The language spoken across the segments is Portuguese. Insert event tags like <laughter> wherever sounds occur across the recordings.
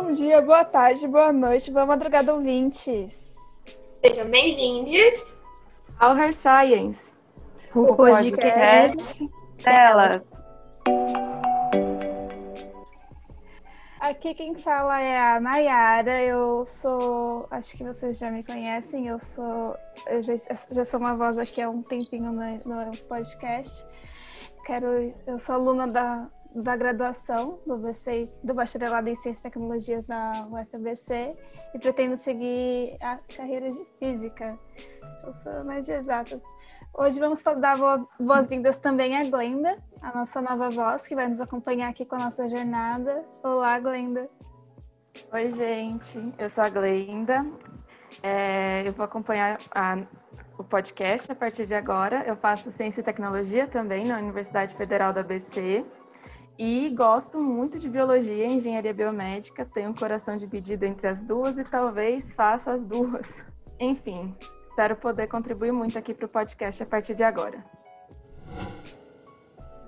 Bom dia, boa tarde, boa noite, boa madrugada, ouvintes. Sejam bem-vindos ao Her Science, o, o podcast, podcast delas. Aqui quem fala é a Nayara, eu sou, acho que vocês já me conhecem, eu sou, eu já, já sou uma voz aqui há um tempinho no, no podcast. Quero, eu sou aluna da, da graduação do BC, do bacharelado em Ciências e Tecnologias da UFABC e pretendo seguir a carreira de física. Eu sou mais de exatas. Hoje vamos dar boas-vindas também à Glenda, a nossa nova voz, que vai nos acompanhar aqui com a nossa jornada. Olá, Glenda. Oi, gente. Eu sou a Glenda. É, eu vou acompanhar a, o podcast a partir de agora. Eu faço Ciência e Tecnologia também na Universidade Federal da ABC. E gosto muito de biologia e engenharia biomédica. Tenho um coração dividido entre as duas e talvez faça as duas. <laughs> Enfim, Espero poder contribuir muito aqui para o podcast a partir de agora.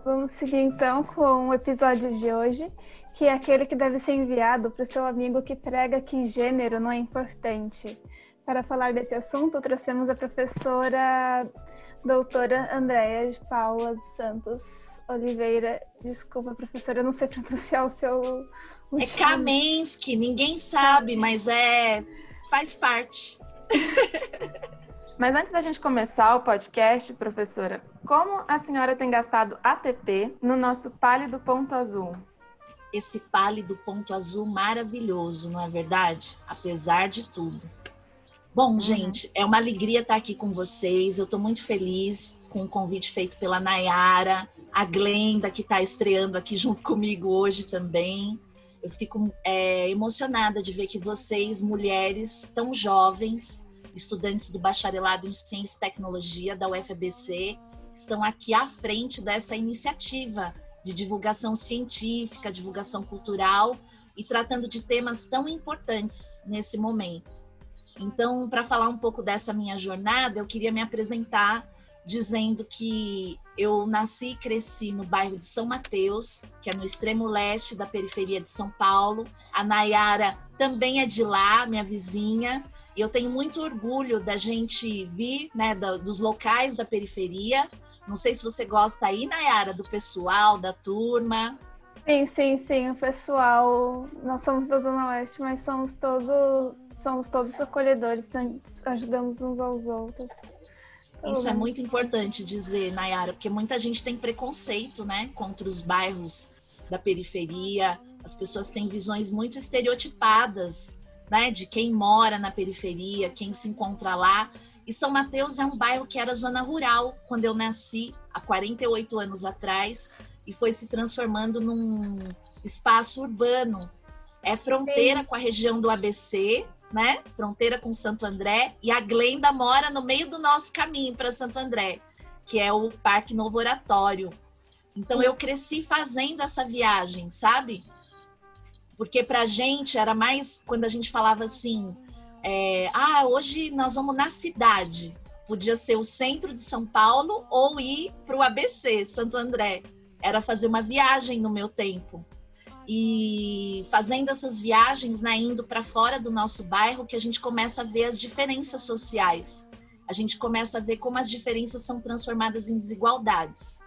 Vamos seguir então com o episódio de hoje, que é aquele que deve ser enviado para o seu amigo que prega que gênero não é importante. Para falar desse assunto, trouxemos a professora doutora Andréa de Paula dos Santos Oliveira. Desculpa, professora, eu não sei pronunciar o seu. O é Kamensky, ninguém sabe, mas é faz parte. Mas antes da gente começar o podcast, professora, como a senhora tem gastado ATP no nosso pálido ponto azul? Esse pálido ponto azul maravilhoso, não é verdade? Apesar de tudo. Bom, uhum. gente, é uma alegria estar aqui com vocês. Eu estou muito feliz com o convite feito pela Nayara, a Glenda, que está estreando aqui junto comigo hoje também. Eu fico é, emocionada de ver que vocês, mulheres tão jovens, estudantes do bacharelado em Ciência e Tecnologia da UFABC estão aqui à frente dessa iniciativa de divulgação científica, divulgação cultural e tratando de temas tão importantes nesse momento. Então, para falar um pouco dessa minha jornada, eu queria me apresentar dizendo que eu nasci e cresci no bairro de São Mateus, que é no extremo leste da periferia de São Paulo. A Nayara também é de lá, minha vizinha. E eu tenho muito orgulho da gente vir, né, dos locais da periferia. Não sei se você gosta aí, Nayara, do pessoal, da turma. Sim, sim, sim, o pessoal. Nós somos da Zona Oeste, mas somos todos, somos todos acolhedores, então ajudamos uns aos outros. Isso é muito importante dizer, Nayara, porque muita gente tem preconceito, né, contra os bairros da periferia. As pessoas têm visões muito estereotipadas né, de quem mora na periferia, quem se encontra lá. E São Mateus é um bairro que era zona rural quando eu nasci, há 48 anos atrás, e foi se transformando num espaço urbano. É fronteira com a região do ABC, né? Fronteira com Santo André, e a Glenda mora no meio do nosso caminho para Santo André, que é o Parque Novo Oratório. Então eu cresci fazendo essa viagem, sabe? Porque para a gente era mais quando a gente falava assim: é, ah, hoje nós vamos na cidade. Podia ser o centro de São Paulo ou ir para o ABC, Santo André. Era fazer uma viagem no meu tempo. E fazendo essas viagens, né, indo para fora do nosso bairro, que a gente começa a ver as diferenças sociais. A gente começa a ver como as diferenças são transformadas em desigualdades.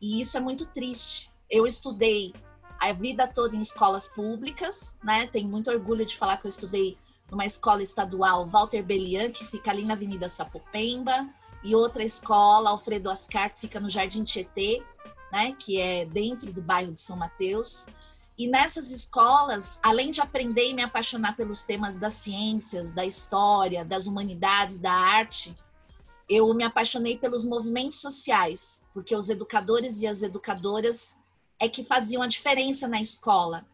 E isso é muito triste. Eu estudei a vida toda em escolas públicas, né? Tenho muito orgulho de falar que eu estudei numa escola estadual Walter Belian, que fica ali na Avenida Sapopemba, e outra escola, Alfredo Ascar, que fica no Jardim Tietê, né? Que é dentro do bairro de São Mateus. E nessas escolas, além de aprender e me apaixonar pelos temas das ciências, da história, das humanidades, da arte, eu me apaixonei pelos movimentos sociais, porque os educadores e as educadoras é que faziam a diferença na escola.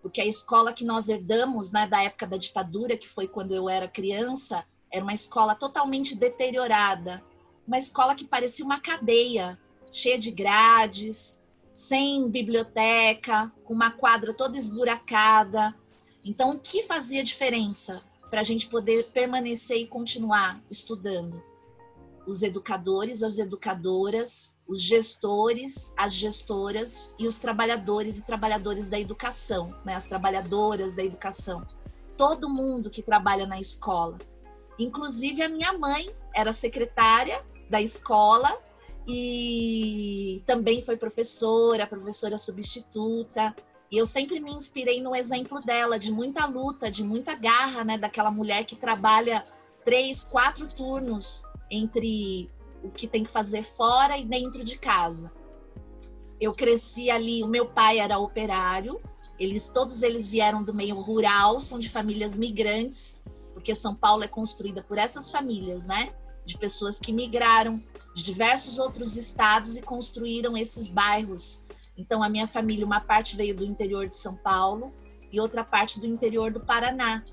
Porque a escola que nós herdamos, né, da época da ditadura, que foi quando eu era criança, era uma escola totalmente deteriorada, uma escola que parecia uma cadeia, cheia de grades, sem biblioteca, com uma quadra toda esburacada. Então, o que fazia diferença para a gente poder permanecer e continuar estudando? os educadores, as educadoras, os gestores, as gestoras e os trabalhadores e trabalhadoras da educação, né? as trabalhadoras da educação. Todo mundo que trabalha na escola. Inclusive a minha mãe era secretária da escola e também foi professora, professora substituta. E eu sempre me inspirei no exemplo dela, de muita luta, de muita garra, né? Daquela mulher que trabalha três, quatro turnos entre o que tem que fazer fora e dentro de casa. Eu cresci ali, o meu pai era operário, eles todos eles vieram do meio rural, são de famílias migrantes, porque São Paulo é construída por essas famílias, né? De pessoas que migraram de diversos outros estados e construíram esses bairros. Então a minha família, uma parte veio do interior de São Paulo e outra parte do interior do Paraná.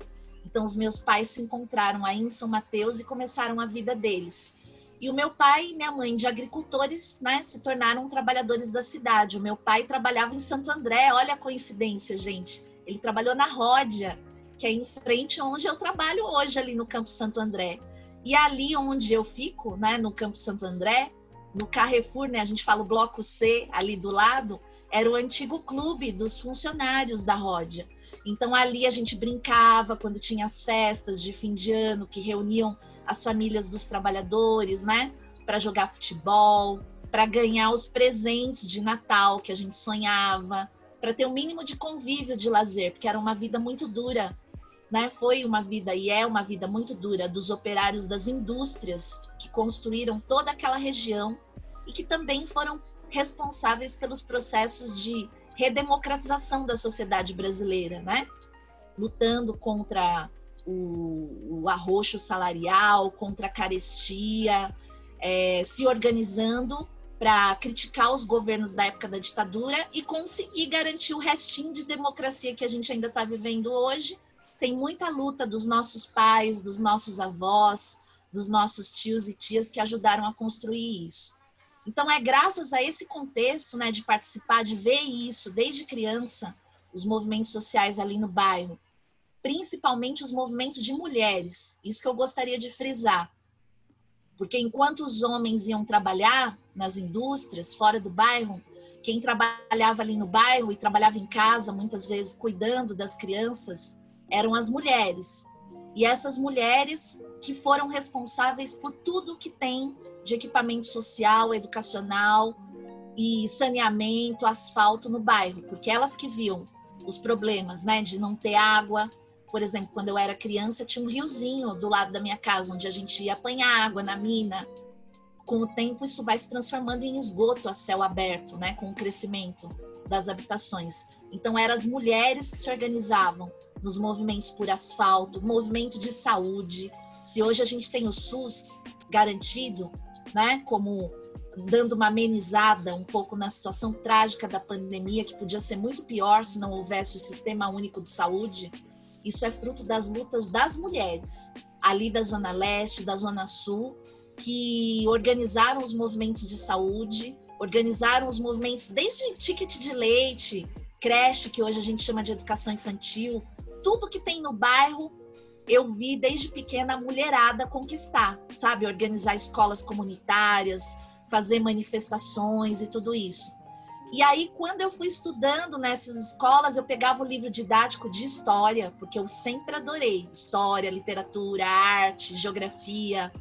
Então, os meus pais se encontraram aí em São Mateus e começaram a vida deles. E o meu pai e minha mãe, de agricultores, né, se tornaram trabalhadores da cidade. O meu pai trabalhava em Santo André, olha a coincidência, gente. Ele trabalhou na Ródia, que é em frente onde eu trabalho hoje, ali no Campo Santo André. E ali onde eu fico, né, no Campo Santo André, no Carrefour, né, a gente fala o Bloco C, ali do lado, era o antigo clube dos funcionários da Ródia. Então ali a gente brincava quando tinha as festas de fim de ano que reuniam as famílias dos trabalhadores, né, para jogar futebol, para ganhar os presentes de Natal que a gente sonhava, para ter o um mínimo de convívio de lazer, porque era uma vida muito dura, né? Foi uma vida e é uma vida muito dura dos operários das indústrias que construíram toda aquela região e que também foram responsáveis pelos processos de redemocratização da sociedade brasileira, né? Lutando contra o, o arroxo salarial, contra a carestia, é, se organizando para criticar os governos da época da ditadura e conseguir garantir o restinho de democracia que a gente ainda está vivendo hoje. Tem muita luta dos nossos pais, dos nossos avós, dos nossos tios e tias que ajudaram a construir isso. Então, é graças a esse contexto, né, de participar, de ver isso desde criança, os movimentos sociais ali no bairro, principalmente os movimentos de mulheres, isso que eu gostaria de frisar. Porque enquanto os homens iam trabalhar nas indústrias, fora do bairro, quem trabalhava ali no bairro e trabalhava em casa, muitas vezes cuidando das crianças, eram as mulheres. E essas mulheres que foram responsáveis por tudo que tem de equipamento social, educacional e saneamento, asfalto no bairro, porque elas que viam os problemas, né, de não ter água. Por exemplo, quando eu era criança, tinha um riozinho do lado da minha casa, onde a gente ia apanhar água na mina. Com o tempo, isso vai se transformando em esgoto a céu aberto, né, com o crescimento das habitações. Então, eram as mulheres que se organizavam nos movimentos por asfalto, movimento de saúde. Se hoje a gente tem o SUS garantido, né, como dando uma amenizada um pouco na situação trágica da pandemia, que podia ser muito pior se não houvesse o Sistema Único de Saúde, isso é fruto das lutas das mulheres, ali da Zona Leste, da Zona Sul, que organizaram os movimentos de saúde, organizaram os movimentos desde ticket de leite, creche, que hoje a gente chama de educação infantil, tudo que tem no bairro eu vi desde pequena a mulherada conquistar, sabe? Organizar escolas comunitárias, fazer manifestações e tudo isso. E aí, quando eu fui estudando nessas escolas, eu pegava o livro didático de história, porque eu sempre adorei história, literatura, arte, geografia,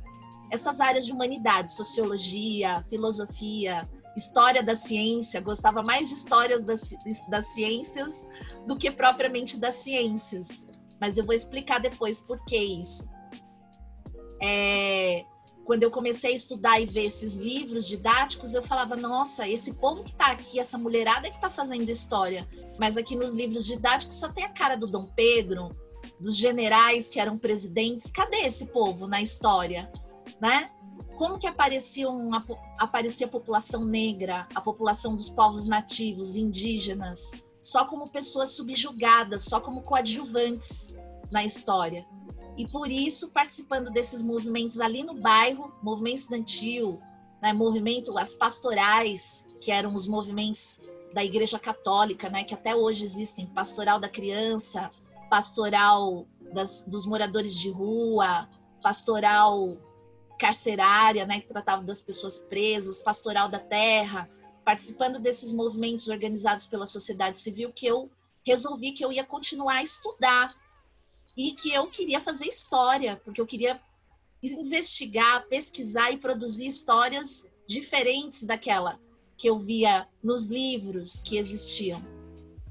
essas áreas de humanidade, sociologia, filosofia, história da ciência. Gostava mais de histórias das, das ciências do que propriamente das ciências mas eu vou explicar depois por que isso. É, quando eu comecei a estudar e ver esses livros didáticos, eu falava: nossa, esse povo que está aqui, essa mulherada que está fazendo história. Mas aqui nos livros didáticos só tem a cara do Dom Pedro, dos generais que eram presidentes. Cadê esse povo na história? Né? Como que aparecia, uma, aparecia a população negra, a população dos povos nativos, indígenas? só como pessoas subjugadas, só como coadjuvantes na história. E por isso, participando desses movimentos ali no bairro, movimento estudantil, né, movimento, as pastorais, que eram os movimentos da Igreja Católica, né, que até hoje existem, pastoral da criança, pastoral das, dos moradores de rua, pastoral carcerária, né, que tratava das pessoas presas, pastoral da terra, participando desses movimentos organizados pela sociedade civil, que eu resolvi que eu ia continuar a estudar e que eu queria fazer história, porque eu queria investigar, pesquisar e produzir histórias diferentes daquela que eu via nos livros que existiam.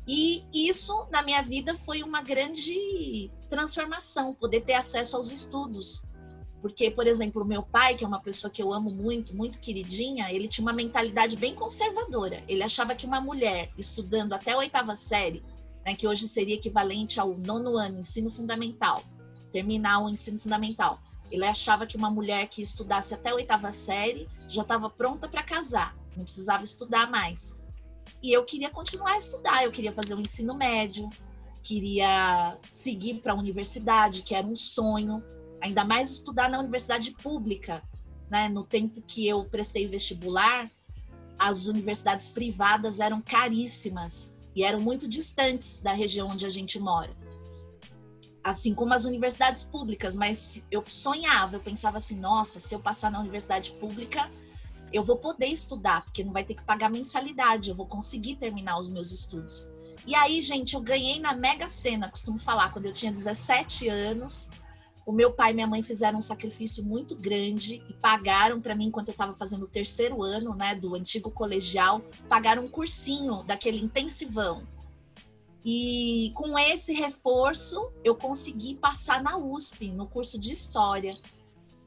E isso na minha vida foi uma grande transformação, poder ter acesso aos estudos. Porque, por exemplo, meu pai, que é uma pessoa que eu amo muito, muito queridinha, ele tinha uma mentalidade bem conservadora. Ele achava que uma mulher estudando até a oitava série, né, que hoje seria equivalente ao nono ano, ensino fundamental, terminar o ensino fundamental, ele achava que uma mulher que estudasse até a oitava série já estava pronta para casar, não precisava estudar mais. E eu queria continuar a estudar, eu queria fazer o um ensino médio, queria seguir para a universidade, que era um sonho, ainda mais estudar na universidade pública. Né? No tempo que eu prestei vestibular, as universidades privadas eram caríssimas e eram muito distantes da região onde a gente mora. Assim como as universidades públicas, mas eu sonhava, eu pensava assim: nossa, se eu passar na universidade pública, eu vou poder estudar, porque não vai ter que pagar mensalidade, eu vou conseguir terminar os meus estudos. E aí, gente, eu ganhei na Mega Sena, costumo falar, quando eu tinha 17 anos. O meu pai e minha mãe fizeram um sacrifício muito grande e pagaram para mim, enquanto eu estava fazendo o terceiro ano né, do antigo colegial, pagaram um cursinho daquele intensivão. E com esse reforço, eu consegui passar na USP, no curso de História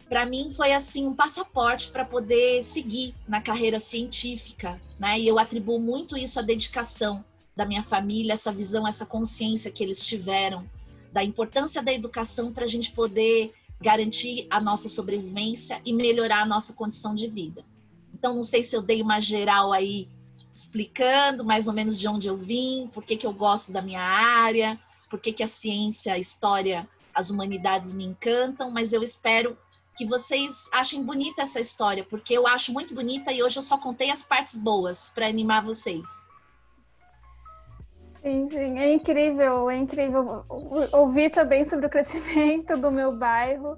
para mim foi assim um passaporte para poder seguir na carreira científica, né? E eu atribuo muito isso à dedicação da minha família, essa visão, essa consciência que eles tiveram da importância da educação para a gente poder garantir a nossa sobrevivência e melhorar a nossa condição de vida. Então, não sei se eu dei uma geral aí explicando mais ou menos de onde eu vim, por que, que eu gosto da minha área, por que, que a ciência, a história, as humanidades me encantam, mas eu espero que vocês achem bonita essa história, porque eu acho muito bonita e hoje eu só contei as partes boas para animar vocês. Sim, sim, é incrível, é incrível ouvir também sobre o crescimento do meu bairro.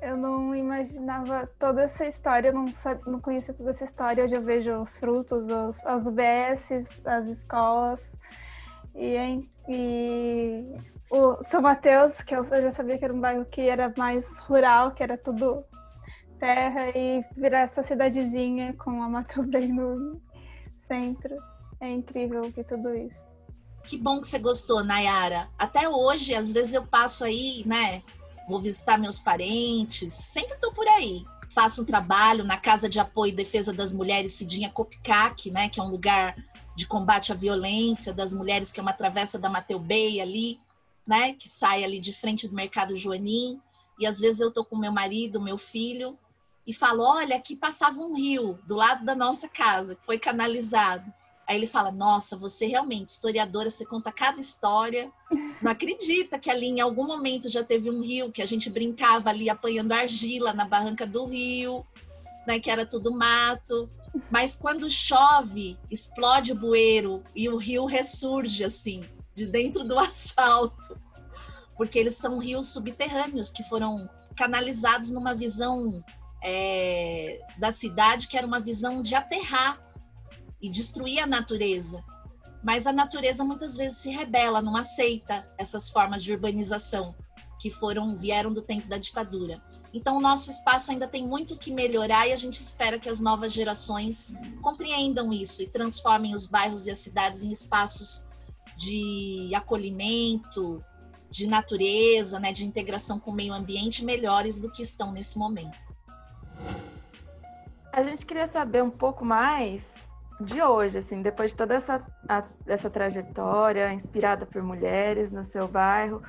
Eu não imaginava toda essa história, eu não, sabia, não conhecia toda essa história. Hoje eu vejo os frutos, os, as UBS, as escolas. E, e o São Mateus, que eu já sabia que era um bairro que era mais rural, que era tudo terra, e virar essa cidadezinha com a Mata bem no centro. É incrível ver tudo isso. Que bom que você gostou, Nayara. Até hoje, às vezes eu passo aí, né? Vou visitar meus parentes, sempre tô por aí. Faço um trabalho na Casa de Apoio e Defesa das Mulheres Cidinha Copcac, né? Que é um lugar de combate à violência das mulheres, que é uma travessa da Mateu Bay ali né, que sai ali de frente do mercado Joanim, e às vezes eu tô com meu marido, meu filho, e falo: "Olha, aqui passava um rio do lado da nossa casa, que foi canalizado". Aí ele fala: "Nossa, você realmente historiadora, você conta cada história. Não acredita que ali em algum momento já teve um rio que a gente brincava ali apanhando argila na barranca do rio, né, que era tudo mato. Mas quando chove, explode o bueiro e o rio ressurge assim de dentro do <laughs> asfalto, porque eles são rios subterrâneos que foram canalizados numa visão é, da cidade que era uma visão de aterrar e destruir a natureza. Mas a natureza muitas vezes se rebela, não aceita essas formas de urbanização que foram vieram do tempo da ditadura. Então o nosso espaço ainda tem muito que melhorar e a gente espera que as novas gerações compreendam isso e transformem os bairros e as cidades em espaços de acolhimento, de natureza, né, de integração com o meio ambiente melhores do que estão nesse momento. A gente queria saber um pouco mais de hoje, assim, depois de toda essa, a, essa trajetória inspirada por mulheres no seu bairro,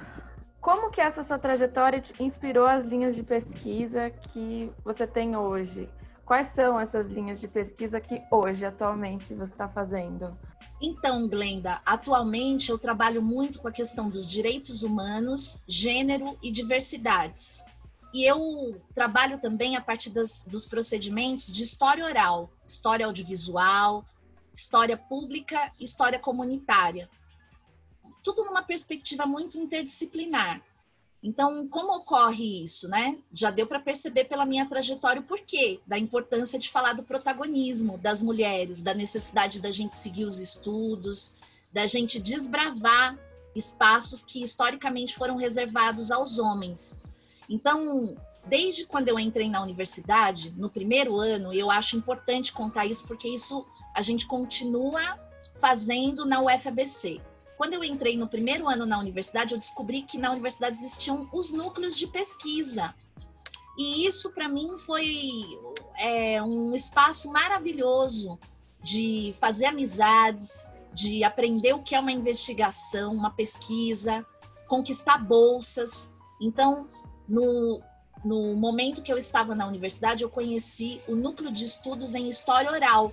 como que essa sua trajetória te inspirou as linhas de pesquisa que você tem hoje? Quais são essas linhas de pesquisa que hoje, atualmente, você está fazendo? Então, Glenda, atualmente eu trabalho muito com a questão dos direitos humanos, gênero e diversidades. E eu trabalho também a partir das, dos procedimentos de história oral, história audiovisual, história pública história comunitária. Tudo numa perspectiva muito interdisciplinar. Então, como ocorre isso, né? Já deu para perceber pela minha trajetória o porquê da importância de falar do protagonismo das mulheres, da necessidade da gente seguir os estudos, da gente desbravar espaços que historicamente foram reservados aos homens. Então, desde quando eu entrei na universidade, no primeiro ano, eu acho importante contar isso porque isso a gente continua fazendo na UFABC. Quando eu entrei no primeiro ano na universidade, eu descobri que na universidade existiam os núcleos de pesquisa. E isso, para mim, foi é, um espaço maravilhoso de fazer amizades, de aprender o que é uma investigação, uma pesquisa, conquistar bolsas. Então, no, no momento que eu estava na universidade, eu conheci o núcleo de estudos em história oral,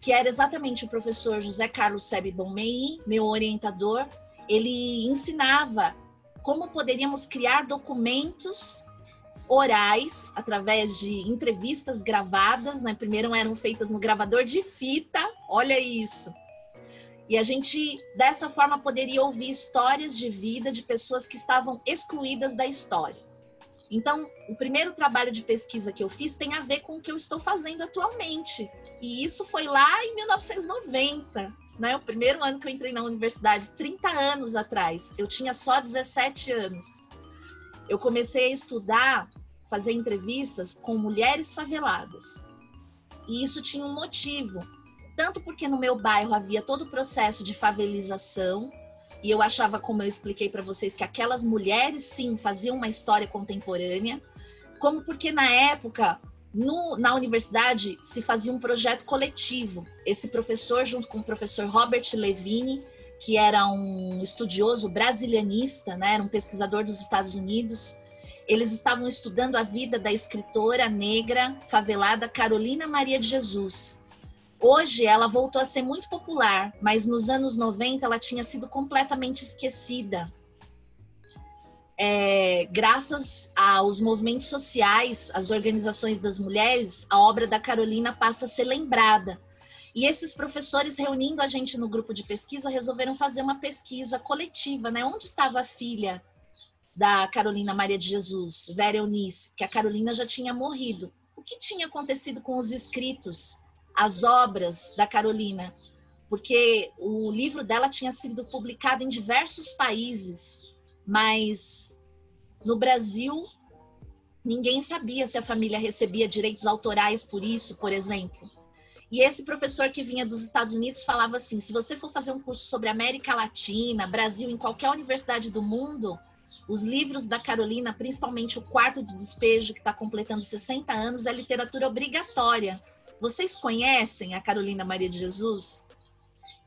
que era exatamente o professor José Carlos Sebe Bonmei, meu orientador. Ele ensinava como poderíamos criar documentos orais através de entrevistas gravadas, né? Primeiro eram feitas no gravador de fita, olha isso. E a gente dessa forma poderia ouvir histórias de vida de pessoas que estavam excluídas da história. Então, o primeiro trabalho de pesquisa que eu fiz tem a ver com o que eu estou fazendo atualmente, e isso foi lá em 1990, né? O primeiro ano que eu entrei na universidade, 30 anos atrás. Eu tinha só 17 anos. Eu comecei a estudar, fazer entrevistas com mulheres faveladas. E isso tinha um motivo. Tanto porque no meu bairro havia todo o processo de favelização, e eu achava, como eu expliquei para vocês, que aquelas mulheres sim faziam uma história contemporânea, como porque na época no, na universidade se fazia um projeto coletivo. Esse professor, junto com o professor Robert Levine, que era um estudioso brasilianista, né, era um pesquisador dos Estados Unidos, eles estavam estudando a vida da escritora negra favelada Carolina Maria de Jesus. Hoje ela voltou a ser muito popular, mas nos anos 90 ela tinha sido completamente esquecida é, graças aos movimentos sociais, às organizações das mulheres, a obra da Carolina passa a ser lembrada. E esses professores, reunindo a gente no grupo de pesquisa, resolveram fazer uma pesquisa coletiva, né? Onde estava a filha da Carolina Maria de Jesus, Vera Eunice, que a Carolina já tinha morrido. O que tinha acontecido com os escritos, as obras da Carolina? Porque o livro dela tinha sido publicado em diversos países, mas no Brasil ninguém sabia se a família recebia direitos autorais por isso, por exemplo. E esse professor que vinha dos Estados Unidos falava assim: se você for fazer um curso sobre América Latina, Brasil, em qualquer universidade do mundo, os livros da Carolina, principalmente o Quarto do Despejo, que está completando 60 anos, é literatura obrigatória. Vocês conhecem a Carolina Maria de Jesus?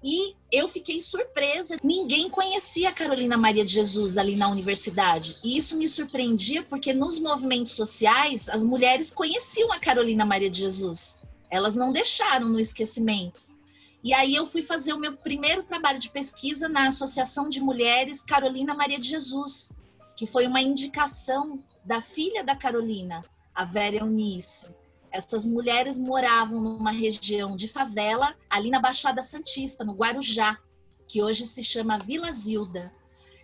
E eu fiquei surpresa, ninguém conhecia a Carolina Maria de Jesus ali na universidade. E isso me surpreendia porque nos movimentos sociais as mulheres conheciam a Carolina Maria de Jesus. Elas não deixaram no esquecimento. E aí eu fui fazer o meu primeiro trabalho de pesquisa na Associação de Mulheres Carolina Maria de Jesus, que foi uma indicação da filha da Carolina, a Vera Eunice. Essas mulheres moravam numa região de favela, ali na Baixada Santista, no Guarujá, que hoje se chama Vila Zilda.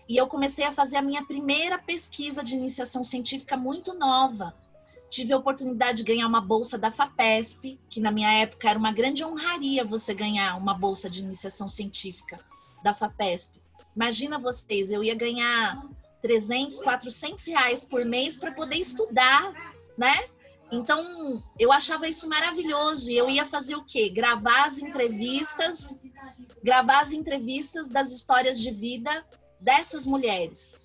E eu comecei a fazer a minha primeira pesquisa de iniciação científica muito nova. Tive a oportunidade de ganhar uma bolsa da FAPESP, que na minha época era uma grande honraria você ganhar uma bolsa de iniciação científica da FAPESP. Imagina vocês, eu ia ganhar 300, 400 reais por mês para poder estudar, né? Então, eu achava isso maravilhoso. E eu ia fazer o quê? Gravar as entrevistas, gravar as entrevistas das histórias de vida dessas mulheres.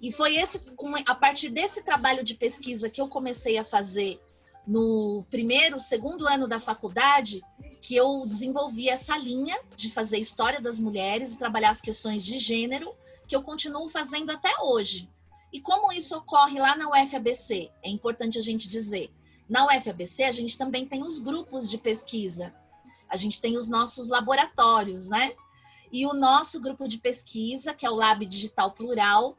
E foi esse, a partir desse trabalho de pesquisa que eu comecei a fazer no primeiro, segundo ano da faculdade, que eu desenvolvi essa linha de fazer história das mulheres e trabalhar as questões de gênero, que eu continuo fazendo até hoje. E como isso ocorre lá na UFABC? É importante a gente dizer. Na UFABC, a gente também tem os grupos de pesquisa. A gente tem os nossos laboratórios, né? E o nosso grupo de pesquisa, que é o Lab Digital Plural,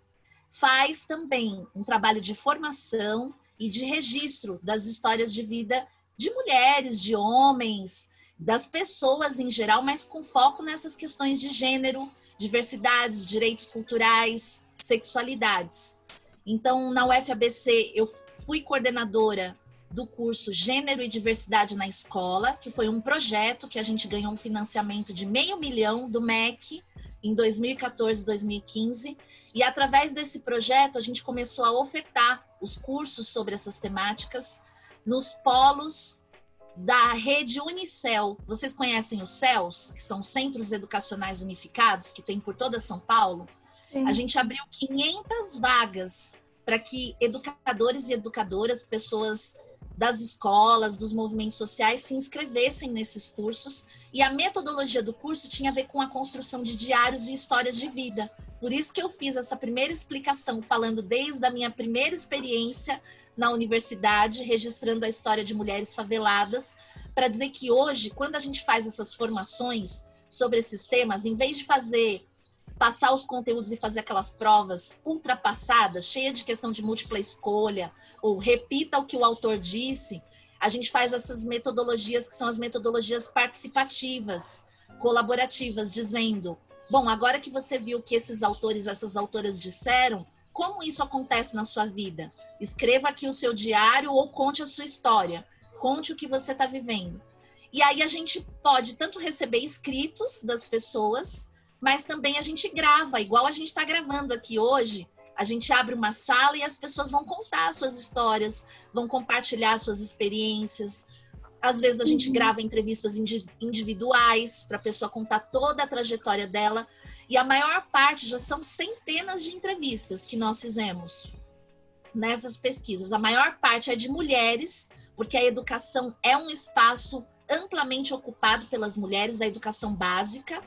faz também um trabalho de formação e de registro das histórias de vida de mulheres, de homens, das pessoas em geral, mas com foco nessas questões de gênero, diversidades, direitos culturais, sexualidades. Então, na UFABC, eu fui coordenadora do curso Gênero e Diversidade na Escola, que foi um projeto que a gente ganhou um financiamento de meio milhão do MEC em 2014, 2015, e através desse projeto a gente começou a ofertar os cursos sobre essas temáticas nos polos da rede Unicel. Vocês conhecem os CELS, que são Centros Educacionais Unificados, que tem por toda São Paulo? Sim. A gente abriu 500 vagas para que educadores e educadoras, pessoas das escolas, dos movimentos sociais se inscrevessem nesses cursos. E a metodologia do curso tinha a ver com a construção de diários e histórias de vida. Por isso que eu fiz essa primeira explicação, falando desde a minha primeira experiência na universidade, registrando a história de mulheres faveladas, para dizer que hoje, quando a gente faz essas formações sobre esses temas, em vez de fazer passar os conteúdos e fazer aquelas provas ultrapassadas, cheia de questão de múltipla escolha, ou repita o que o autor disse, a gente faz essas metodologias que são as metodologias participativas, colaborativas, dizendo: bom, agora que você viu o que esses autores, essas autoras disseram, como isso acontece na sua vida? Escreva aqui o seu diário ou conte a sua história, conte o que você está vivendo. E aí a gente pode tanto receber escritos das pessoas, mas também a gente grava, igual a gente está gravando aqui hoje. A gente abre uma sala e as pessoas vão contar suas histórias, vão compartilhar suas experiências. Às vezes a gente uhum. grava entrevistas individuais para a pessoa contar toda a trajetória dela. E a maior parte já são centenas de entrevistas que nós fizemos nessas pesquisas. A maior parte é de mulheres, porque a educação é um espaço amplamente ocupado pelas mulheres, a educação básica.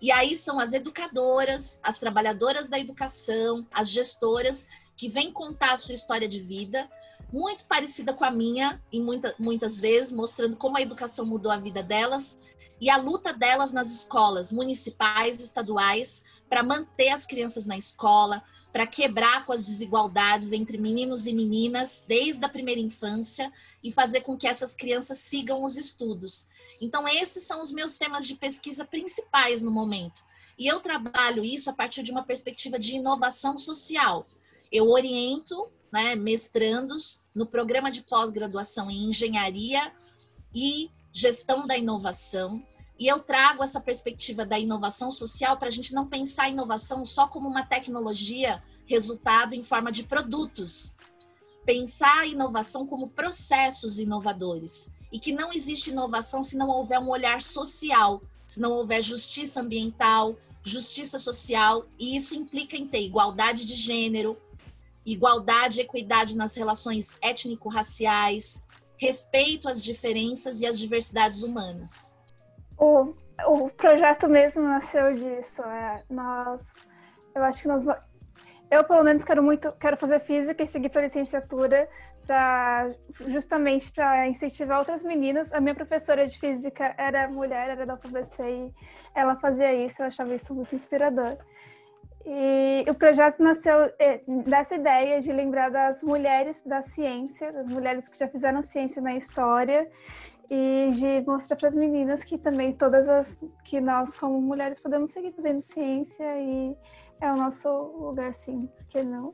E aí são as educadoras, as trabalhadoras da educação, as gestoras que vêm contar a sua história de vida, muito parecida com a minha, e muita, muitas vezes mostrando como a educação mudou a vida delas e a luta delas nas escolas municipais, estaduais, para manter as crianças na escola, para quebrar com as desigualdades entre meninos e meninas desde a primeira infância e fazer com que essas crianças sigam os estudos. Então, esses são os meus temas de pesquisa principais no momento. E eu trabalho isso a partir de uma perspectiva de inovação social. Eu oriento né, mestrandos no programa de pós-graduação em engenharia e gestão da inovação. E eu trago essa perspectiva da inovação social para a gente não pensar a inovação só como uma tecnologia resultado em forma de produtos. Pensar a inovação como processos inovadores. E que não existe inovação se não houver um olhar social, se não houver justiça ambiental, justiça social, e isso implica em ter igualdade de gênero, igualdade e equidade nas relações étnico-raciais, respeito às diferenças e às diversidades humanas o, o projeto mesmo nasceu disso. É, nós, eu acho que nós, eu pelo menos quero muito, quero fazer física e seguir para licenciatura para justamente para incentivar outras meninas. A minha professora de física era mulher, era da UFBC e ela fazia isso. Eu achava isso muito inspirador. E o projeto nasceu é, dessa ideia de lembrar das mulheres da ciência, das mulheres que já fizeram ciência na história e de mostrar para as meninas que também todas as que nós como mulheres podemos seguir fazendo ciência e é o nosso lugar sim, por que não?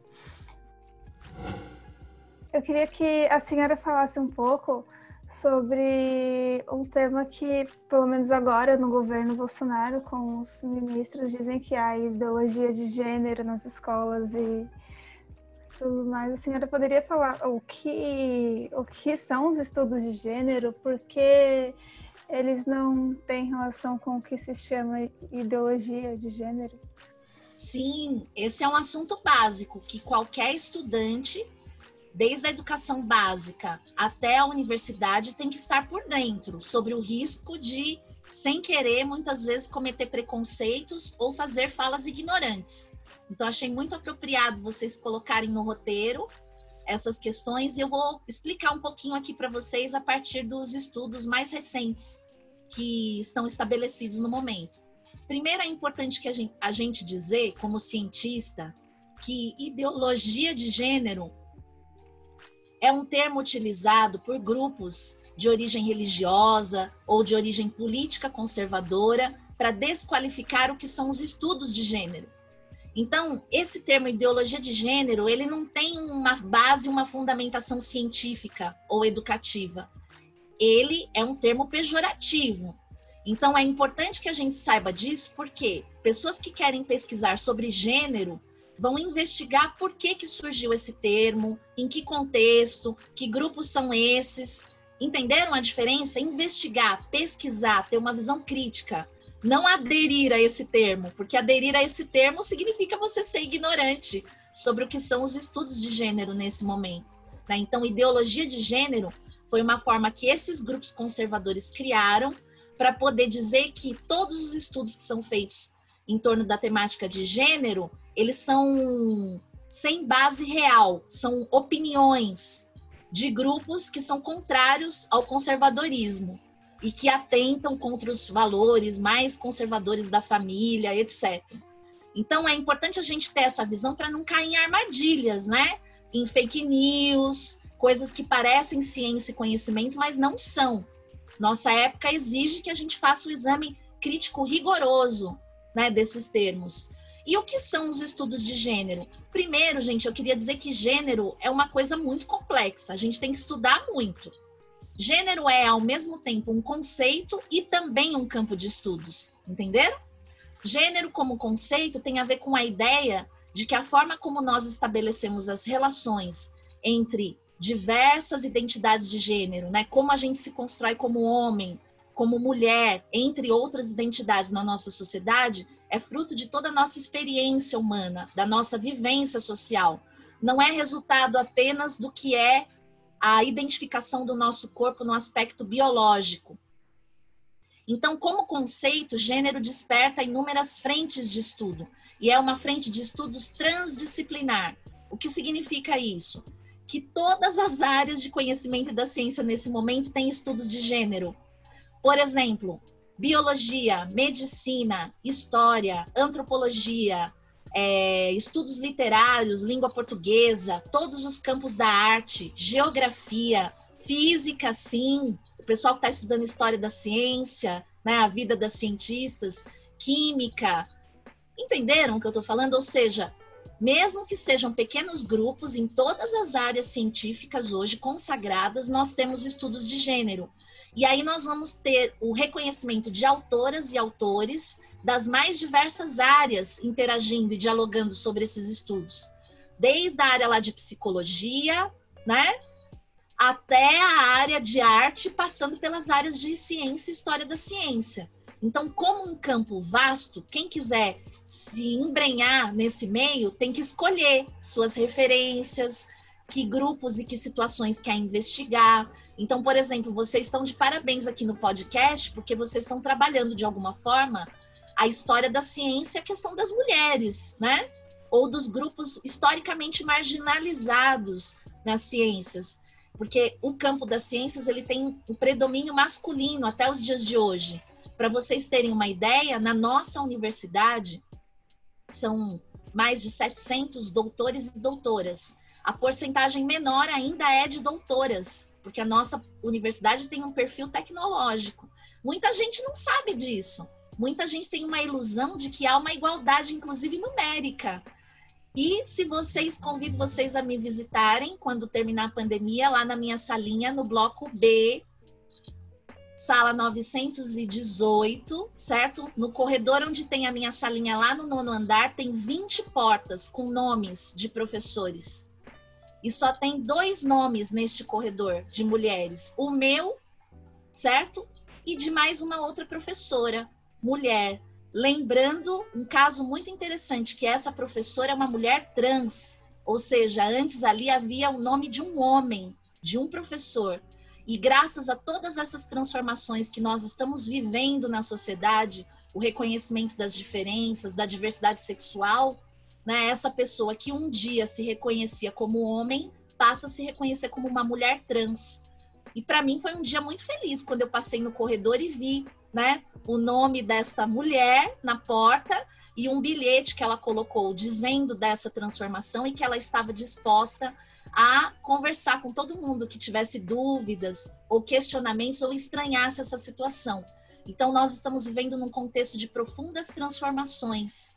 Eu queria que a senhora falasse um pouco sobre um tema que, pelo menos agora, no governo Bolsonaro, com os ministros, dizem que há ideologia de gênero nas escolas e tudo mais, a senhora poderia falar o que, o que são os estudos de gênero, porque eles não têm relação com o que se chama ideologia de gênero? Sim, esse é um assunto básico que qualquer estudante, desde a educação básica até a universidade, tem que estar por dentro sobre o risco de, sem querer, muitas vezes cometer preconceitos ou fazer falas ignorantes. Então, achei muito apropriado vocês colocarem no roteiro essas questões e eu vou explicar um pouquinho aqui para vocês a partir dos estudos mais recentes que estão estabelecidos no momento. Primeiro, é importante que a gente, a gente dizer, como cientista, que ideologia de gênero é um termo utilizado por grupos de origem religiosa ou de origem política conservadora para desqualificar o que são os estudos de gênero. Então, esse termo ideologia de gênero, ele não tem uma base, uma fundamentação científica ou educativa. Ele é um termo pejorativo. Então, é importante que a gente saiba disso, porque pessoas que querem pesquisar sobre gênero vão investigar por que, que surgiu esse termo, em que contexto, que grupos são esses. Entenderam a diferença? Investigar, pesquisar, ter uma visão crítica não aderir a esse termo, porque aderir a esse termo significa você ser ignorante sobre o que são os estudos de gênero nesse momento. Né? Então, ideologia de gênero foi uma forma que esses grupos conservadores criaram para poder dizer que todos os estudos que são feitos em torno da temática de gênero, eles são sem base real, são opiniões de grupos que são contrários ao conservadorismo e que atentam contra os valores mais conservadores da família, etc. Então é importante a gente ter essa visão para não cair em armadilhas, né? Em fake news, coisas que parecem ciência e conhecimento, mas não são. Nossa época exige que a gente faça o exame crítico rigoroso, né, desses termos. E o que são os estudos de gênero? Primeiro, gente, eu queria dizer que gênero é uma coisa muito complexa. A gente tem que estudar muito. Gênero é, ao mesmo tempo, um conceito e também um campo de estudos, entenderam? Gênero, como conceito, tem a ver com a ideia de que a forma como nós estabelecemos as relações entre diversas identidades de gênero, né? Como a gente se constrói como homem, como mulher, entre outras identidades na nossa sociedade, é fruto de toda a nossa experiência humana, da nossa vivência social. Não é resultado apenas do que é a identificação do nosso corpo no aspecto biológico. Então, como conceito, gênero desperta inúmeras frentes de estudo, e é uma frente de estudos transdisciplinar. O que significa isso? Que todas as áreas de conhecimento da ciência nesse momento têm estudos de gênero. Por exemplo, biologia, medicina, história, antropologia, é, estudos literários, língua portuguesa, todos os campos da arte, geografia, física, sim, o pessoal que está estudando história da ciência, né, a vida das cientistas, química. Entenderam o que eu estou falando? Ou seja, mesmo que sejam pequenos grupos, em todas as áreas científicas hoje consagradas, nós temos estudos de gênero. E aí nós vamos ter o reconhecimento de autoras e autores das mais diversas áreas interagindo e dialogando sobre esses estudos. Desde a área lá de psicologia, né? Até a área de arte, passando pelas áreas de ciência e história da ciência. Então, como um campo vasto, quem quiser se embrenhar nesse meio tem que escolher suas referências, que grupos e que situações quer investigar. Então, por exemplo, vocês estão de parabéns aqui no podcast, porque vocês estão trabalhando de alguma forma a história da ciência, a questão das mulheres, né? Ou dos grupos historicamente marginalizados nas ciências, porque o campo das ciências ele tem um predomínio masculino até os dias de hoje. Para vocês terem uma ideia, na nossa universidade são mais de 700 doutores e doutoras. A porcentagem menor ainda é de doutoras, porque a nossa universidade tem um perfil tecnológico. Muita gente não sabe disso muita gente tem uma ilusão de que há uma igualdade, inclusive numérica. E se vocês, convido vocês a me visitarem quando terminar a pandemia, lá na minha salinha, no bloco B, sala 918, certo? No corredor onde tem a minha salinha lá no nono andar, tem 20 portas com nomes de professores. E só tem dois nomes neste corredor de mulheres: o meu, certo? E de mais uma outra professora mulher. Lembrando um caso muito interessante, que essa professora é uma mulher trans, ou seja, antes ali havia o nome de um homem, de um professor. E graças a todas essas transformações que nós estamos vivendo na sociedade, o reconhecimento das diferenças, da diversidade sexual, né, essa pessoa que um dia se reconhecia como homem passa a se reconhecer como uma mulher trans. E para mim foi um dia muito feliz quando eu passei no corredor e vi né, o nome desta mulher na porta e um bilhete que ela colocou dizendo dessa transformação e que ela estava disposta a conversar com todo mundo que tivesse dúvidas ou questionamentos ou estranhasse essa situação. Então, nós estamos vivendo num contexto de profundas transformações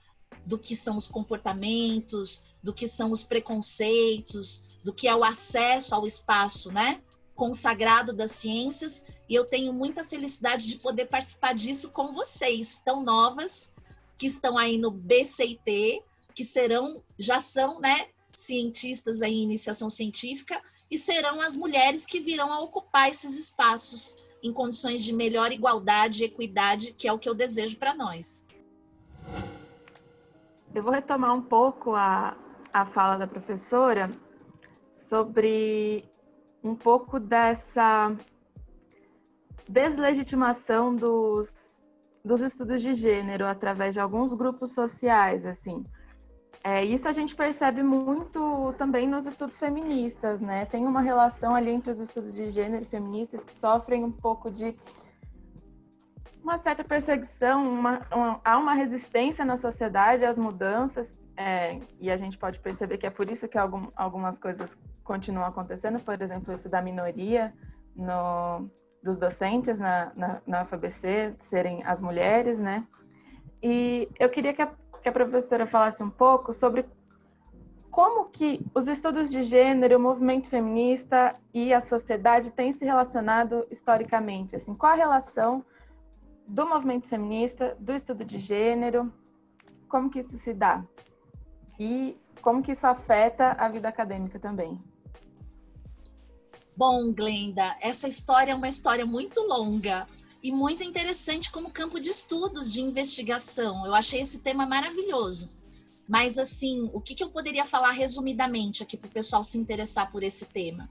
do que são os comportamentos, do que são os preconceitos, do que é o acesso ao espaço, né? Consagrado das ciências, e eu tenho muita felicidade de poder participar disso com vocês, tão novas, que estão aí no BCIT, que serão, já são, né, cientistas em iniciação científica, e serão as mulheres que virão a ocupar esses espaços em condições de melhor igualdade e equidade, que é o que eu desejo para nós. Eu vou retomar um pouco a, a fala da professora sobre um pouco dessa deslegitimação dos, dos estudos de gênero através de alguns grupos sociais, assim. É, isso a gente percebe muito também nos estudos feministas, né? Tem uma relação ali entre os estudos de gênero e feministas que sofrem um pouco de uma certa perseguição, uma, uma, há uma resistência na sociedade às mudanças, é, e a gente pode perceber que é por isso que algum, algumas coisas continuam acontecendo, por exemplo, isso da minoria no, dos docentes na, na, na UFABC serem as mulheres, né? E eu queria que a que a professora falasse um pouco sobre como que os estudos de gênero, o movimento feminista e a sociedade têm se relacionado historicamente. Assim, qual a relação do movimento feminista, do estudo de gênero, como que isso se dá? E como que isso afeta a vida acadêmica também? Bom, Glenda, essa história é uma história muito longa e muito interessante como campo de estudos de investigação. Eu achei esse tema maravilhoso. Mas, assim, o que, que eu poderia falar resumidamente aqui para o pessoal se interessar por esse tema?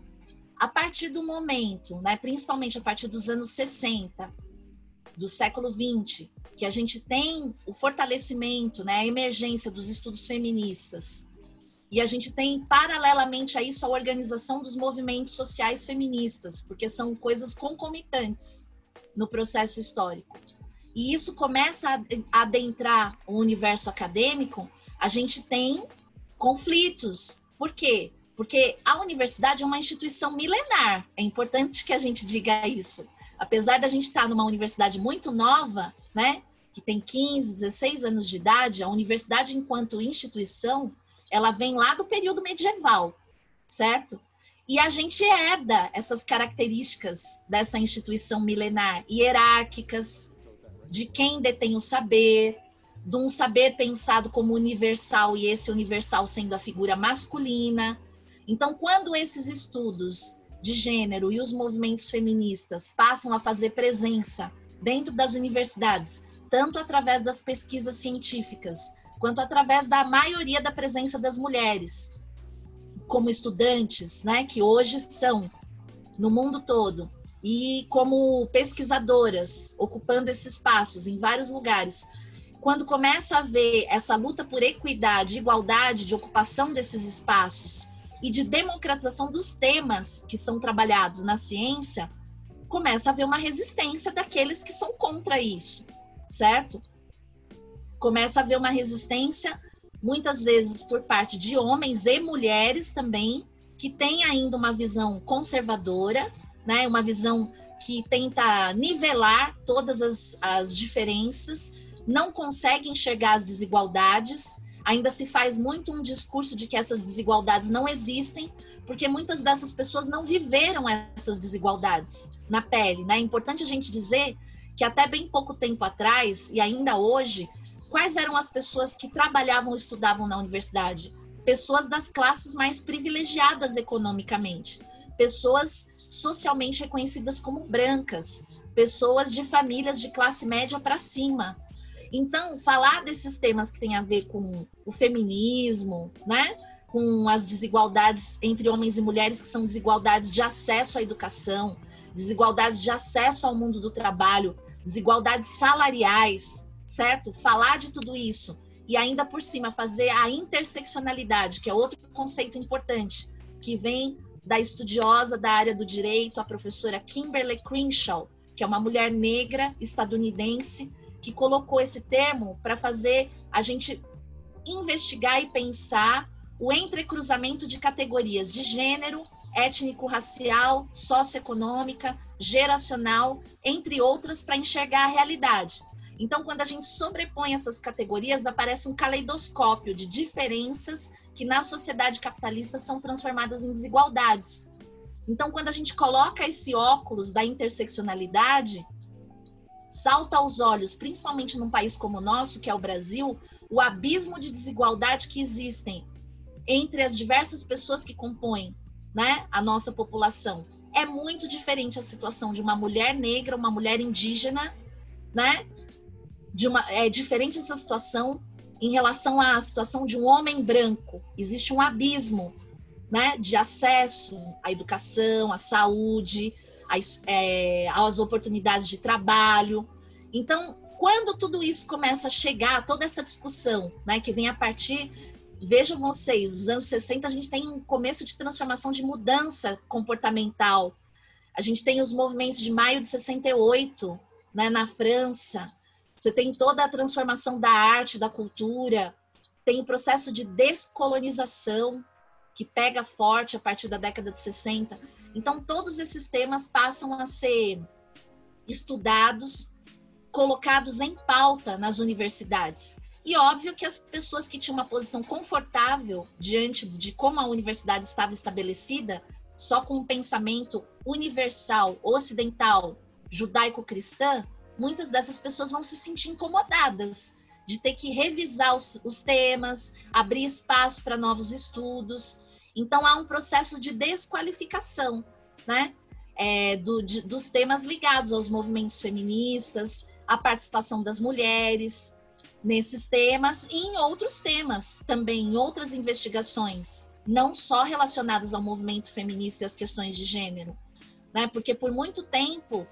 A partir do momento, né, principalmente a partir dos anos 60, do século 20, que a gente tem o fortalecimento, né, a emergência dos estudos feministas, e a gente tem, paralelamente a isso, a organização dos movimentos sociais feministas, porque são coisas concomitantes no processo histórico. E isso começa a adentrar o universo acadêmico, a gente tem conflitos. Por quê? Porque a universidade é uma instituição milenar. É importante que a gente diga isso. Apesar da gente estar numa universidade muito nova, né, que tem 15, 16 anos de idade, a universidade enquanto instituição, ela vem lá do período medieval, certo? E a gente herda essas características dessa instituição milenar, hierárquicas, de quem detém o saber, de um saber pensado como universal e esse universal sendo a figura masculina. Então, quando esses estudos de gênero e os movimentos feministas passam a fazer presença dentro das universidades, tanto através das pesquisas científicas, quanto através da maioria da presença das mulheres, como estudantes, né, que hoje são no mundo todo, e como pesquisadoras, ocupando esses espaços em vários lugares, quando começa a ver essa luta por equidade, igualdade de ocupação desses espaços e de democratização dos temas que são trabalhados na ciência, começa a haver uma resistência daqueles que são contra isso, certo? Começa a haver uma resistência muitas vezes por parte de homens e mulheres também, que têm ainda uma visão conservadora, né, uma visão que tenta nivelar todas as, as diferenças, não consegue enxergar as desigualdades, ainda se faz muito um discurso de que essas desigualdades não existem, porque muitas dessas pessoas não viveram essas desigualdades na pele. Né? É importante a gente dizer que até bem pouco tempo atrás, e ainda hoje, Quais eram as pessoas que trabalhavam ou estudavam na universidade? Pessoas das classes mais privilegiadas economicamente, pessoas socialmente reconhecidas como brancas, pessoas de famílias de classe média para cima. Então, falar desses temas que têm a ver com o feminismo, né? com as desigualdades entre homens e mulheres, que são desigualdades de acesso à educação, desigualdades de acesso ao mundo do trabalho, desigualdades salariais, certo? Falar de tudo isso e ainda por cima fazer a interseccionalidade, que é outro conceito importante, que vem da estudiosa da área do direito, a professora Kimberly Crenshaw, que é uma mulher negra estadunidense que colocou esse termo para fazer a gente investigar e pensar o entrecruzamento de categorias de gênero, étnico-racial, socioeconômica, geracional, entre outras, para enxergar a realidade. Então, quando a gente sobrepõe essas categorias, aparece um caleidoscópio de diferenças que na sociedade capitalista são transformadas em desigualdades. Então, quando a gente coloca esse óculos da interseccionalidade, salta aos olhos, principalmente num país como o nosso, que é o Brasil, o abismo de desigualdade que existem entre as diversas pessoas que compõem né, a nossa população. É muito diferente a situação de uma mulher negra, uma mulher indígena, né? De uma, é diferente essa situação em relação à situação de um homem branco. Existe um abismo né, de acesso à educação, à saúde, às, é, às oportunidades de trabalho. Então, quando tudo isso começa a chegar, toda essa discussão né, que vem a partir. Vejam vocês, os anos 60 a gente tem um começo de transformação de mudança comportamental. A gente tem os movimentos de maio de 68, né, na França. Você tem toda a transformação da arte, da cultura. Tem o processo de descolonização, que pega forte a partir da década de 60. Então, todos esses temas passam a ser estudados, colocados em pauta nas universidades. E óbvio que as pessoas que tinham uma posição confortável diante de como a universidade estava estabelecida, só com um pensamento universal, ocidental, judaico-cristã, muitas dessas pessoas vão se sentir incomodadas de ter que revisar os, os temas, abrir espaço para novos estudos. Então há um processo de desqualificação, né? É, do, de, dos temas ligados aos movimentos feministas, a participação das mulheres nesses temas e em outros temas também, em outras investigações, não só relacionadas ao movimento feminista e às questões de gênero, né? Porque por muito tempo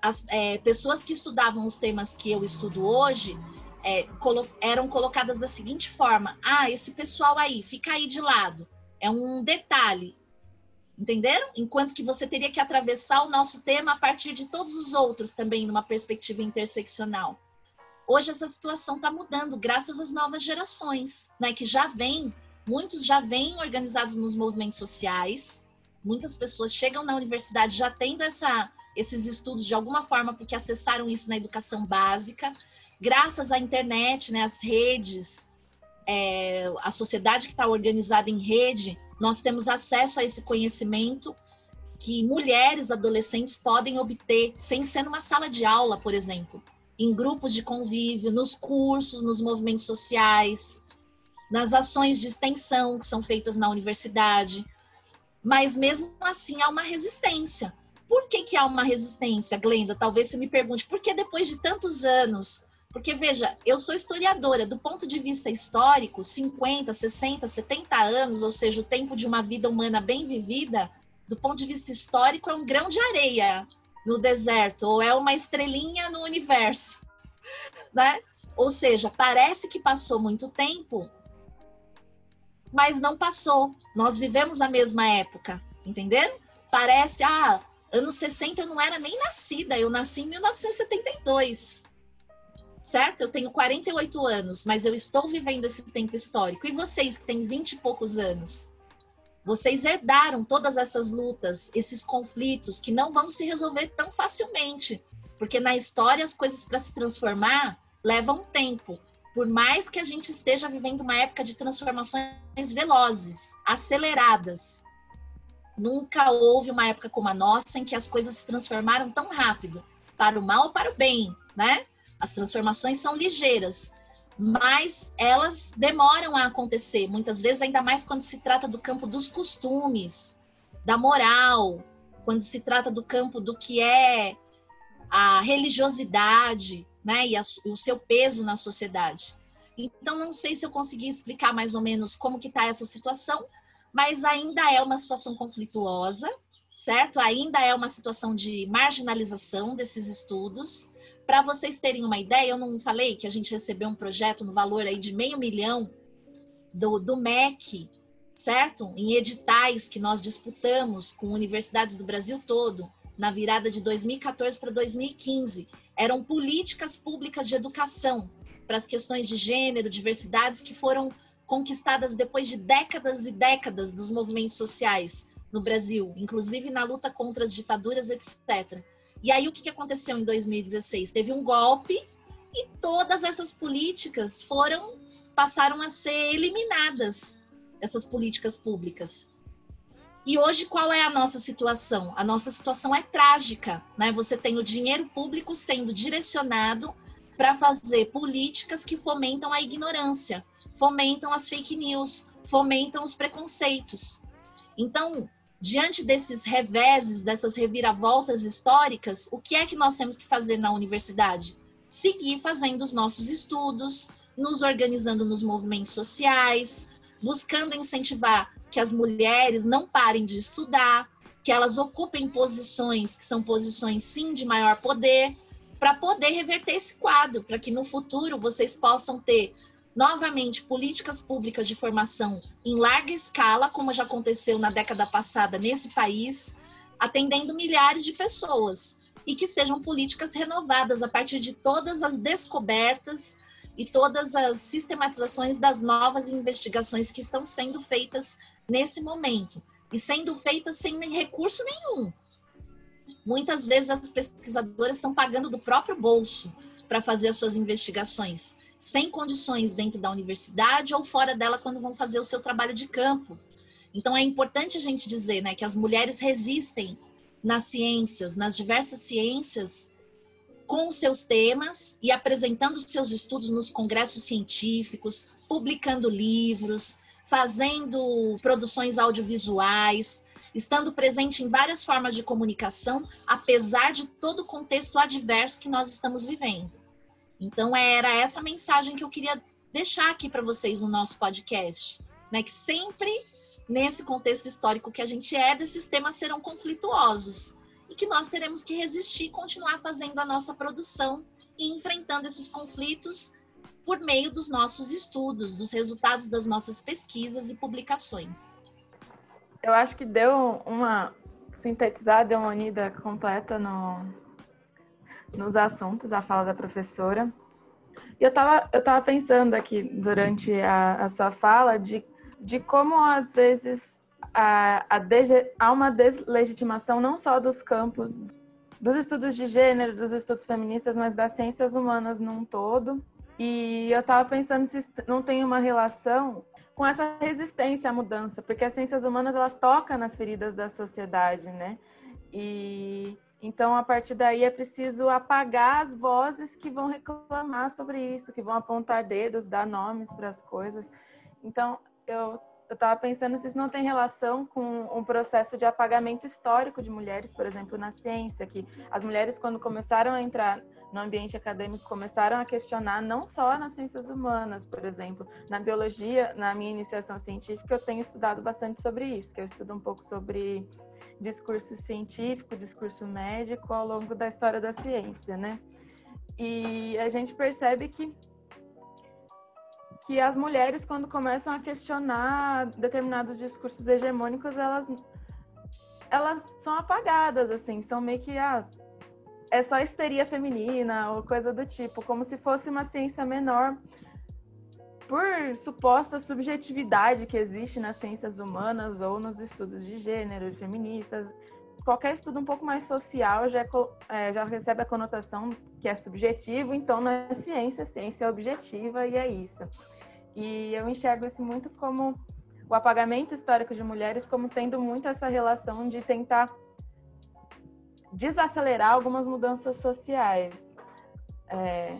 as é, pessoas que estudavam os temas que eu estudo hoje é, colo eram colocadas da seguinte forma: ah, esse pessoal aí, fica aí de lado. É um detalhe. Entenderam? Enquanto que você teria que atravessar o nosso tema a partir de todos os outros também, numa perspectiva interseccional. Hoje essa situação está mudando, graças às novas gerações, né? Que já vêm, muitos já vêm organizados nos movimentos sociais, muitas pessoas chegam na universidade já tendo essa, esses estudos de alguma forma, porque acessaram isso na educação básica, graças à internet, né, às redes, é, a sociedade que está organizada em rede, nós temos acesso a esse conhecimento que mulheres adolescentes podem obter sem ser numa sala de aula, por exemplo, em grupos de convívio, nos cursos, nos movimentos sociais, nas ações de extensão que são feitas na universidade. Mas mesmo assim há uma resistência. Por que, que há uma resistência, Glenda? Talvez você me pergunte, por que depois de tantos anos porque, veja, eu sou historiadora, do ponto de vista histórico, 50, 60, 70 anos, ou seja, o tempo de uma vida humana bem vivida, do ponto de vista histórico, é um grão de areia no deserto, ou é uma estrelinha no universo, <laughs> né? Ou seja, parece que passou muito tempo, mas não passou. Nós vivemos a mesma época, entenderam? Parece, ah, anos 60 eu não era nem nascida, eu nasci em 1972 certo? Eu tenho 48 anos, mas eu estou vivendo esse tempo histórico. E vocês que têm 20 e poucos anos? Vocês herdaram todas essas lutas, esses conflitos que não vão se resolver tão facilmente, porque na história as coisas para se transformar levam tempo. Por mais que a gente esteja vivendo uma época de transformações velozes, aceleradas, nunca houve uma época como a nossa em que as coisas se transformaram tão rápido, para o mal ou para o bem, né? As transformações são ligeiras, mas elas demoram a acontecer, muitas vezes, ainda mais quando se trata do campo dos costumes, da moral, quando se trata do campo do que é a religiosidade, né, e a, o seu peso na sociedade. Então, não sei se eu consegui explicar mais ou menos como que está essa situação, mas ainda é uma situação conflituosa, certo? Ainda é uma situação de marginalização desses estudos, para vocês terem uma ideia, eu não falei que a gente recebeu um projeto no valor aí de meio milhão do, do MEC, certo? Em editais que nós disputamos com universidades do Brasil todo, na virada de 2014 para 2015. Eram políticas públicas de educação para as questões de gênero, diversidades que foram conquistadas depois de décadas e décadas dos movimentos sociais no Brasil, inclusive na luta contra as ditaduras, etc. E aí o que aconteceu em 2016? Teve um golpe e todas essas políticas foram passaram a ser eliminadas, essas políticas públicas. E hoje qual é a nossa situação? A nossa situação é trágica, né? Você tem o dinheiro público sendo direcionado para fazer políticas que fomentam a ignorância, fomentam as fake news, fomentam os preconceitos. Então, diante desses reveses, dessas reviravoltas históricas, o que é que nós temos que fazer na universidade? Seguir fazendo os nossos estudos, nos organizando nos movimentos sociais, buscando incentivar que as mulheres não parem de estudar, que elas ocupem posições que são posições sim de maior poder, para poder reverter esse quadro, para que no futuro vocês possam ter novamente políticas públicas de formação em larga escala, como já aconteceu na década passada nesse país, atendendo milhares de pessoas, e que sejam políticas renovadas a partir de todas as descobertas e todas as sistematizações das novas investigações que estão sendo feitas nesse momento, e sendo feitas sem recurso nenhum. Muitas vezes as pesquisadoras estão pagando do próprio bolso para fazer as suas investigações sem condições dentro da universidade ou fora dela quando vão fazer o seu trabalho de campo. Então é importante a gente dizer, né, que as mulheres resistem nas ciências, nas diversas ciências, com seus temas e apresentando seus estudos nos congressos científicos, publicando livros, fazendo produções audiovisuais, estando presente em várias formas de comunicação, apesar de todo o contexto adverso que nós estamos vivendo. Então, era essa mensagem que eu queria deixar aqui para vocês no nosso podcast, né? Que sempre nesse contexto histórico que a gente é, esses temas serão conflituosos e que nós teremos que resistir continuar fazendo a nossa produção e enfrentando esses conflitos por meio dos nossos estudos, dos resultados das nossas pesquisas e publicações. Eu acho que deu uma sintetizada, uma unida completa no, nos assuntos, a fala da professora. E eu estava eu tava pensando aqui durante a, a, sua fala de, de como às vezes a, a há uma deslegitimação não só dos campos dos estudos de gênero, dos estudos feministas, mas das ciências humanas num todo. E eu estava pensando se não tem uma relação com essa resistência à mudança, porque as ciências humanas ela toca nas feridas da sociedade, né? E então, a partir daí, é preciso apagar as vozes que vão reclamar sobre isso, que vão apontar dedos, dar nomes para as coisas. Então, eu estava pensando se isso não tem relação com um processo de apagamento histórico de mulheres, por exemplo, na ciência, que as mulheres, quando começaram a entrar no ambiente acadêmico, começaram a questionar não só nas ciências humanas, por exemplo, na biologia, na minha iniciação científica, eu tenho estudado bastante sobre isso, que eu estudo um pouco sobre discurso científico, discurso médico ao longo da história da ciência, né? E a gente percebe que que as mulheres quando começam a questionar determinados discursos hegemônicos, elas elas são apagadas assim, são meio que ah, é só histeria feminina ou coisa do tipo, como se fosse uma ciência menor por suposta subjetividade que existe nas ciências humanas ou nos estudos de gênero, de feministas, qualquer estudo um pouco mais social já, é, é, já recebe a conotação que é subjetivo, então não é ciência, ciência é objetiva e é isso. E eu enxergo isso muito como o apagamento histórico de mulheres como tendo muito essa relação de tentar desacelerar algumas mudanças sociais. É,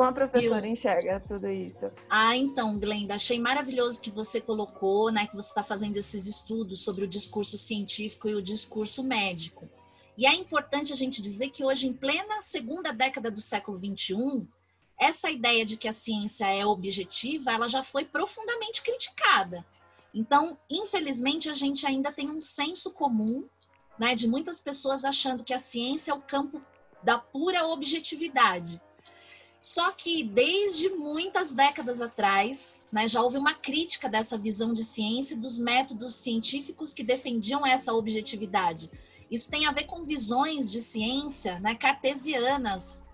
como a professora eu... enxerga tudo isso? Ah, então, Glenda, achei maravilhoso que você colocou, né, que você está fazendo esses estudos sobre o discurso científico e o discurso médico. E é importante a gente dizer que hoje, em plena segunda década do século XXI, essa ideia de que a ciência é objetiva, ela já foi profundamente criticada. Então, infelizmente, a gente ainda tem um senso comum, né, de muitas pessoas achando que a ciência é o campo da pura objetividade. Só que desde muitas décadas atrás, né, já houve uma crítica dessa visão de ciência e dos métodos científicos que defendiam essa objetividade. Isso tem a ver com visões de ciência né, cartesianas,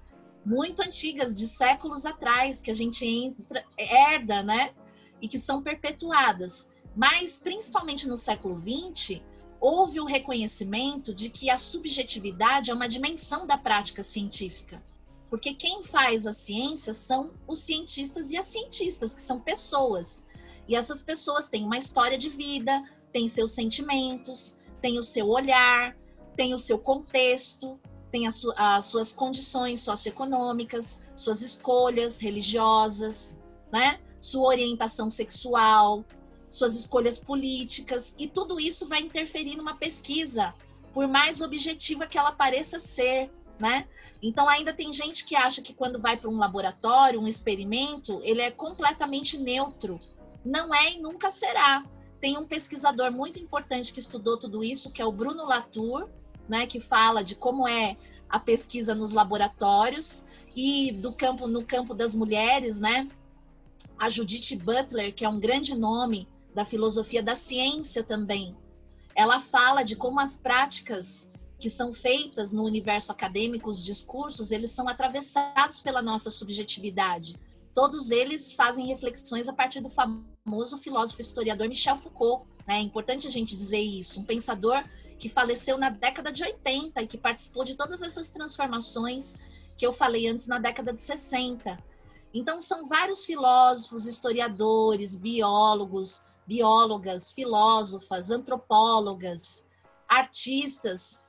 muito antigas, de séculos atrás, que a gente entra, herda, né? e que são perpetuadas. Mas, principalmente no século XX, houve o reconhecimento de que a subjetividade é uma dimensão da prática científica. Porque quem faz a ciência são os cientistas e as cientistas, que são pessoas. E essas pessoas têm uma história de vida, têm seus sentimentos, têm o seu olhar, têm o seu contexto, têm as, su as suas condições socioeconômicas, suas escolhas religiosas, né? sua orientação sexual, suas escolhas políticas, e tudo isso vai interferir numa pesquisa, por mais objetiva que ela pareça ser, né? Então ainda tem gente que acha que quando vai para um laboratório, um experimento, ele é completamente neutro. Não é e nunca será. Tem um pesquisador muito importante que estudou tudo isso, que é o Bruno Latour, né, que fala de como é a pesquisa nos laboratórios e do campo no campo das mulheres, né? A Judith Butler, que é um grande nome da filosofia da ciência também. Ela fala de como as práticas que são feitas no universo acadêmico, os discursos, eles são atravessados pela nossa subjetividade. Todos eles fazem reflexões a partir do famoso filósofo historiador Michel Foucault. Né? É importante a gente dizer isso. Um pensador que faleceu na década de 80 e que participou de todas essas transformações que eu falei antes na década de 60. Então, são vários filósofos, historiadores, biólogos, biólogas, filósofas, antropólogas, artistas,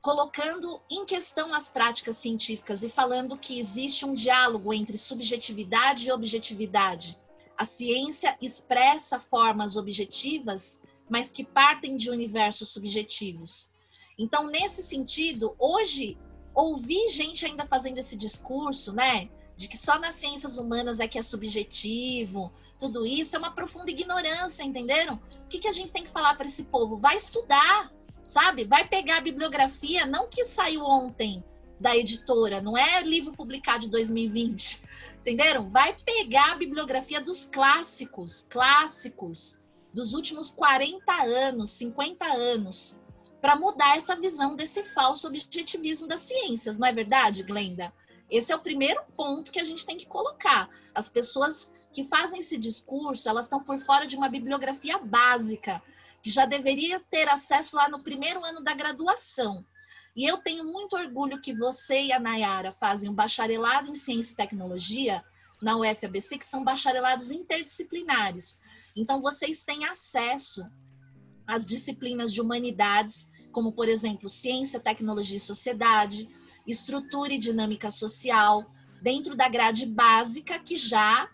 colocando em questão as práticas científicas e falando que existe um diálogo entre subjetividade e objetividade. A ciência expressa formas objetivas, mas que partem de universos subjetivos. Então, nesse sentido, hoje, ouvir gente ainda fazendo esse discurso, né, de que só nas ciências humanas é que é subjetivo, tudo isso é uma profunda ignorância, entenderam? O que, que a gente tem que falar para esse povo? Vai estudar, sabe? Vai pegar a bibliografia, não que saiu ontem da editora, não é livro publicado de 2020, entenderam? Vai pegar a bibliografia dos clássicos, clássicos, dos últimos 40 anos, 50 anos, para mudar essa visão desse falso objetivismo das ciências, não é verdade, Glenda? Esse é o primeiro ponto que a gente tem que colocar. As pessoas que fazem esse discurso, elas estão por fora de uma bibliografia básica que já deveria ter acesso lá no primeiro ano da graduação. E eu tenho muito orgulho que você e a Nayara fazem um bacharelado em Ciência e Tecnologia na UFABC, que são bacharelados interdisciplinares. Então, vocês têm acesso às disciplinas de humanidades, como, por exemplo, Ciência, Tecnologia e Sociedade, Estrutura e Dinâmica Social, dentro da grade básica que já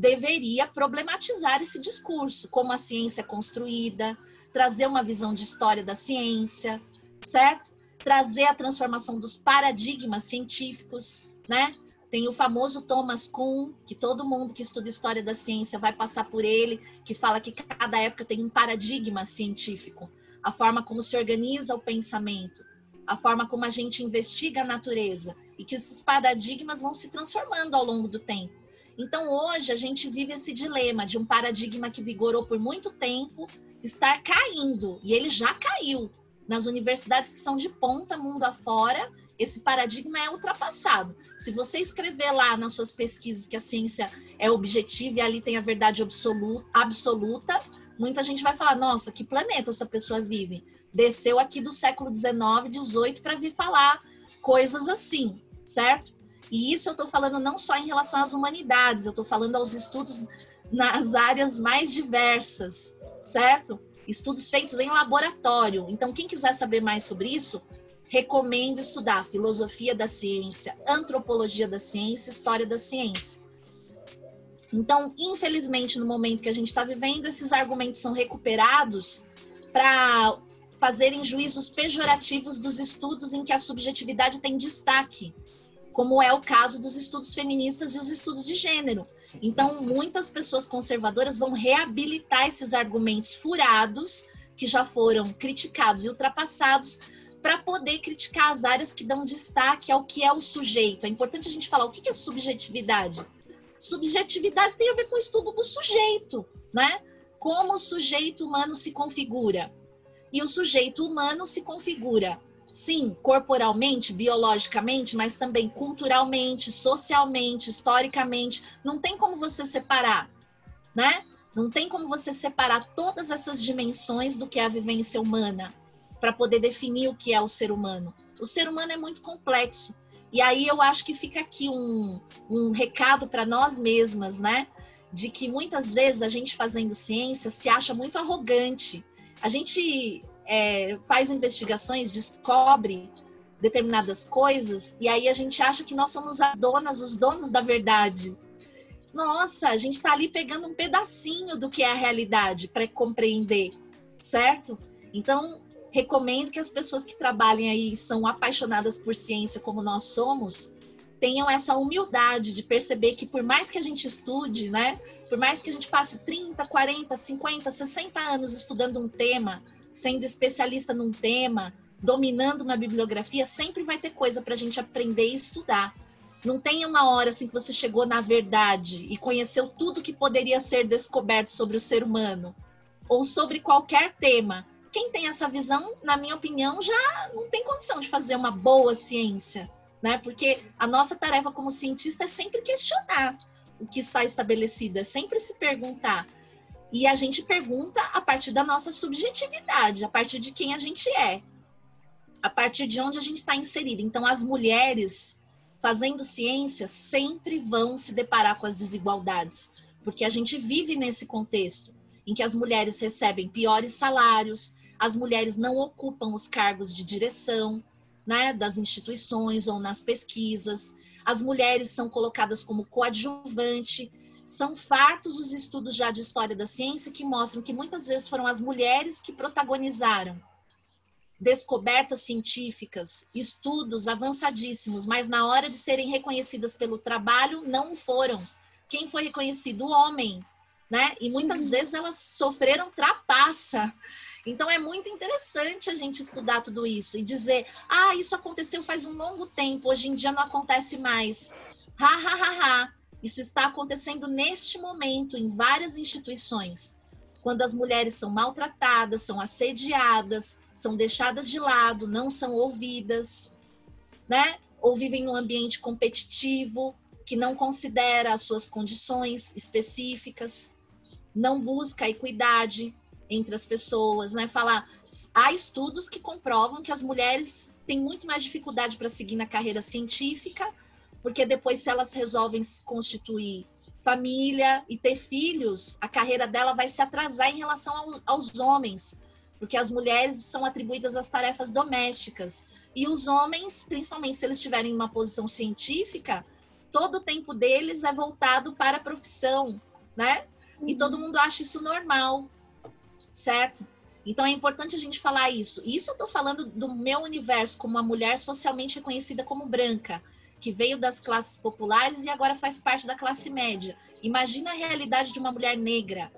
deveria problematizar esse discurso, como a ciência é construída, trazer uma visão de história da ciência, certo? Trazer a transformação dos paradigmas científicos, né? Tem o famoso Thomas Kuhn, que todo mundo que estuda história da ciência vai passar por ele, que fala que cada época tem um paradigma científico, a forma como se organiza o pensamento, a forma como a gente investiga a natureza, e que esses paradigmas vão se transformando ao longo do tempo. Então, hoje, a gente vive esse dilema de um paradigma que vigorou por muito tempo estar caindo, e ele já caiu. Nas universidades que são de ponta, mundo afora, esse paradigma é ultrapassado. Se você escrever lá nas suas pesquisas que a ciência é objetiva e ali tem a verdade absoluta, muita gente vai falar: nossa, que planeta essa pessoa vive? Desceu aqui do século XIX, XVIII para vir falar coisas assim, certo? E isso eu estou falando não só em relação às humanidades, eu estou falando aos estudos nas áreas mais diversas, certo? Estudos feitos em laboratório. Então, quem quiser saber mais sobre isso, recomendo estudar filosofia da ciência, antropologia da ciência, história da ciência. Então, infelizmente, no momento que a gente está vivendo, esses argumentos são recuperados para fazerem juízos pejorativos dos estudos em que a subjetividade tem destaque como é o caso dos estudos feministas e os estudos de gênero. Então, muitas pessoas conservadoras vão reabilitar esses argumentos furados, que já foram criticados e ultrapassados, para poder criticar as áreas que dão destaque ao que é o sujeito. É importante a gente falar o que é subjetividade. Subjetividade tem a ver com o estudo do sujeito, né? Como o sujeito humano se configura. E o sujeito humano se configura sim, corporalmente, biologicamente, mas também culturalmente, socialmente, historicamente. Não tem como você separar. né? Não tem como você separar todas essas dimensões do que é a vivência humana para poder definir o que é o ser humano. O ser humano é muito complexo. E aí eu acho que fica aqui um, um recado para nós mesmas, né? De que muitas vezes a gente fazendo ciência se acha muito arrogante. A gente é, faz investigações, descobre determinadas coisas, e aí a gente acha que nós somos as donas, os donos da verdade. Nossa, a gente está ali pegando um pedacinho do que é a realidade para compreender, certo? Então, recomendo que as pessoas que trabalhem aí são apaixonadas por ciência como nós somos, tenham essa humildade de perceber que por mais que a gente estude, né, por mais que a gente passe 30, 40, 50, 60 anos estudando um tema, sendo especialista num tema, dominando uma bibliografia, sempre vai ter coisa para a gente aprender e estudar. Não tem uma hora assim que você chegou na verdade e conheceu tudo que poderia ser descoberto sobre o ser humano ou sobre qualquer tema. Quem tem essa visão, na minha opinião, já não tem condição de fazer uma boa ciência, né? Porque a nossa tarefa como cientista é sempre questionar o que está estabelecido, é sempre se perguntar. E a gente pergunta a partir da nossa subjetividade, a partir de quem a gente é, a partir de onde a gente está inserido. Então, as mulheres fazendo ciência sempre vão se deparar com as desigualdades, porque a gente vive nesse contexto em que as mulheres recebem piores salários, as mulheres não ocupam os cargos de direção né, das instituições ou nas pesquisas, as mulheres são colocadas como coadjuvante. São fartos os estudos já de história da ciência que mostram que muitas vezes foram as mulheres que protagonizaram descobertas científicas, estudos avançadíssimos, mas na hora de serem reconhecidas pelo trabalho, não foram. Quem foi reconhecido? O homem, né? E muitas uhum. vezes elas sofreram trapaça. Então é muito interessante a gente estudar tudo isso e dizer: ah, isso aconteceu faz um longo tempo, hoje em dia não acontece mais. Ha, ha, ha, ha. Isso está acontecendo neste momento em várias instituições quando as mulheres são maltratadas, são assediadas, são deixadas de lado, não são ouvidas, né? Ou vivem num ambiente competitivo que não considera as suas condições específicas, não busca a equidade entre as pessoas, né? Falar, há estudos que comprovam que as mulheres têm muito mais dificuldade para seguir na carreira científica, porque depois se elas resolvem se constituir família e ter filhos, a carreira dela vai se atrasar em relação ao, aos homens, porque as mulheres são atribuídas às tarefas domésticas. E os homens, principalmente se eles estiverem em uma posição científica, todo o tempo deles é voltado para a profissão, né? E todo mundo acha isso normal, certo? Então é importante a gente falar isso. Isso eu estou falando do meu universo como uma mulher socialmente reconhecida como branca que veio das classes populares e agora faz parte da classe média. Imagina a realidade de uma mulher negra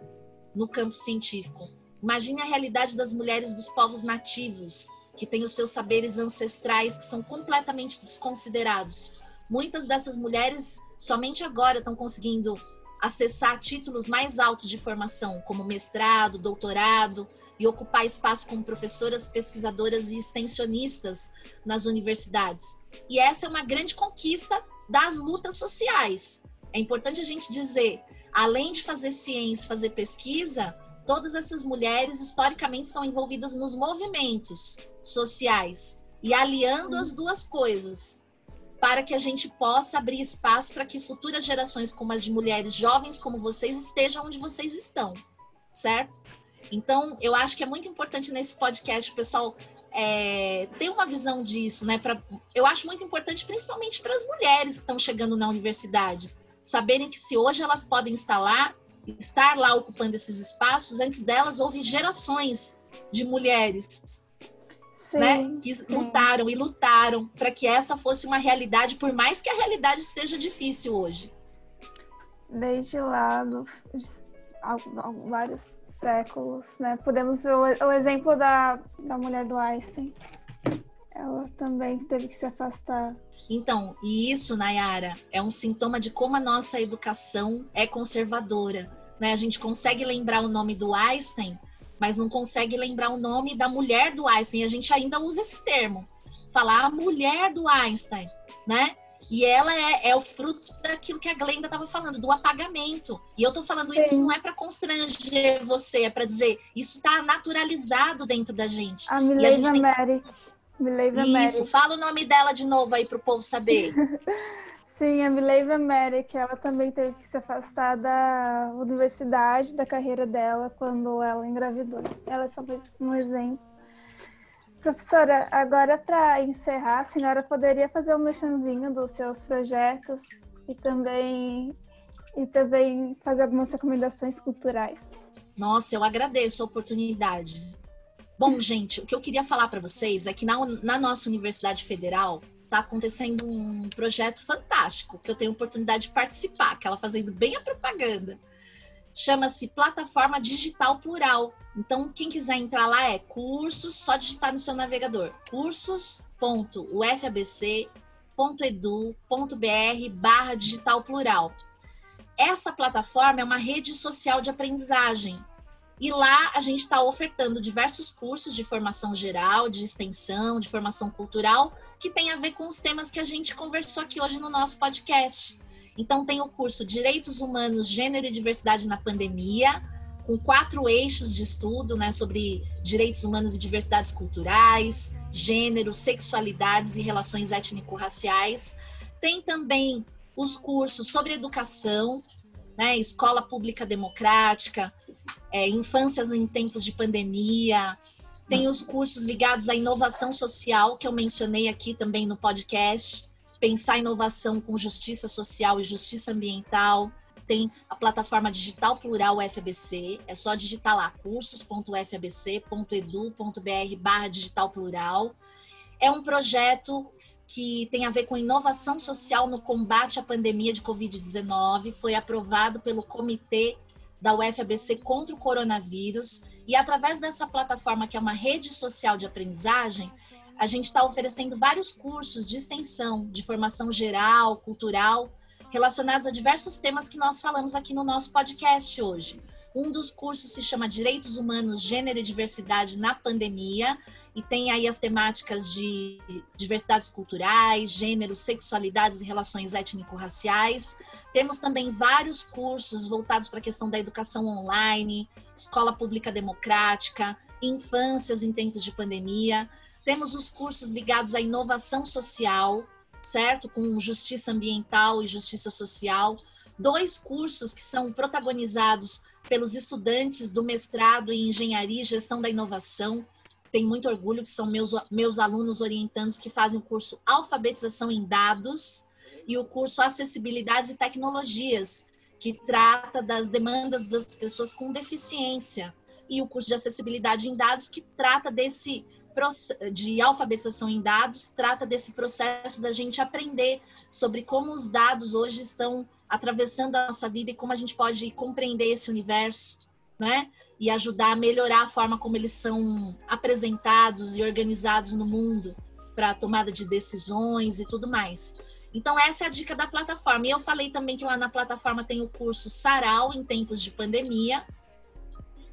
no campo científico. Imagine a realidade das mulheres dos povos nativos, que têm os seus saberes ancestrais que são completamente desconsiderados. Muitas dessas mulheres somente agora estão conseguindo acessar títulos mais altos de formação, como mestrado, doutorado, e ocupar espaço como professoras, pesquisadoras e extensionistas nas universidades. E essa é uma grande conquista das lutas sociais. É importante a gente dizer, além de fazer ciência, fazer pesquisa, todas essas mulheres historicamente estão envolvidas nos movimentos sociais e aliando as duas coisas para que a gente possa abrir espaço para que futuras gerações como as de mulheres jovens como vocês estejam onde vocês estão, certo? Então, eu acho que é muito importante nesse podcast o pessoal é, ter uma visão disso, né? Pra, eu acho muito importante, principalmente para as mulheres que estão chegando na universidade, saberem que se hoje elas podem estar lá, estar lá ocupando esses espaços, antes delas houve gerações de mulheres sim, né, que sim. lutaram e lutaram para que essa fosse uma realidade, por mais que a realidade esteja difícil hoje. Desde lá, do, vários séculos, né? Podemos ver o, o exemplo da, da mulher do Einstein. Ela também teve que se afastar. Então, e isso, Nayara, é um sintoma de como a nossa educação é conservadora. Né? A gente consegue lembrar o nome do Einstein, mas não consegue lembrar o nome da mulher do Einstein. A gente ainda usa esse termo. Falar a mulher do Einstein, né? E ela é, é o fruto daquilo que a Glenda estava falando, do apagamento. E eu estou falando Sim. isso não é para constranger você, é para dizer isso está naturalizado dentro da gente. A Milena Merrick. Tem... Isso, fala o nome dela de novo aí para o povo saber. <laughs> Sim, a Mileva Merrick, ela também teve que se afastar da universidade, da carreira dela, quando ela engravidou. Ela é só um exemplo. Professora, agora para encerrar, a senhora poderia fazer um mexanzinho dos seus projetos e também, e também fazer algumas recomendações culturais. Nossa, eu agradeço a oportunidade. Bom, gente, o que eu queria falar para vocês é que na, na nossa Universidade Federal está acontecendo um projeto fantástico que eu tenho oportunidade de participar, que ela fazendo bem a propaganda chama-se Plataforma Digital Plural. Então, quem quiser entrar lá é cursos, só digitar no seu navegador, cursos.ufabc.edu.br barra digital plural. Essa plataforma é uma rede social de aprendizagem. E lá a gente está ofertando diversos cursos de formação geral, de extensão, de formação cultural, que tem a ver com os temas que a gente conversou aqui hoje no nosso podcast. Então, tem o curso Direitos Humanos, Gênero e Diversidade na Pandemia, com quatro eixos de estudo né, sobre direitos humanos e diversidades culturais, gênero, sexualidades e relações étnico-raciais. Tem também os cursos sobre educação, né, escola pública democrática, é, infâncias em tempos de pandemia. Tem os cursos ligados à inovação social, que eu mencionei aqui também no podcast pensar inovação com justiça social e justiça ambiental. Tem a plataforma digital plural UFABC, é só digitar lá cursos.ufabc.edu.br barra digital plural. É um projeto que tem a ver com inovação social no combate à pandemia de Covid-19, foi aprovado pelo Comitê da UFABC contra o coronavírus, e através dessa plataforma, que é uma rede social de aprendizagem, a gente está oferecendo vários cursos de extensão, de formação geral, cultural, relacionados a diversos temas que nós falamos aqui no nosso podcast hoje. Um dos cursos se chama Direitos Humanos, Gênero e Diversidade na Pandemia, e tem aí as temáticas de diversidades culturais, gênero, sexualidades e relações étnico-raciais. Temos também vários cursos voltados para a questão da educação online, escola pública democrática, infâncias em tempos de pandemia. Temos os cursos ligados à inovação social, certo? Com justiça ambiental e justiça social. Dois cursos que são protagonizados pelos estudantes do mestrado em engenharia e gestão da inovação. Tenho muito orgulho que são meus, meus alunos orientandos que fazem o curso Alfabetização em Dados e o curso Acessibilidades e Tecnologias, que trata das demandas das pessoas com deficiência, e o curso de Acessibilidade em Dados, que trata desse de alfabetização em dados trata desse processo da gente aprender sobre como os dados hoje estão atravessando a nossa vida e como a gente pode compreender esse universo, né? E ajudar a melhorar a forma como eles são apresentados e organizados no mundo para tomada de decisões e tudo mais. Então, essa é a dica da plataforma. E eu falei também que lá na plataforma tem o curso Sarau em tempos de pandemia.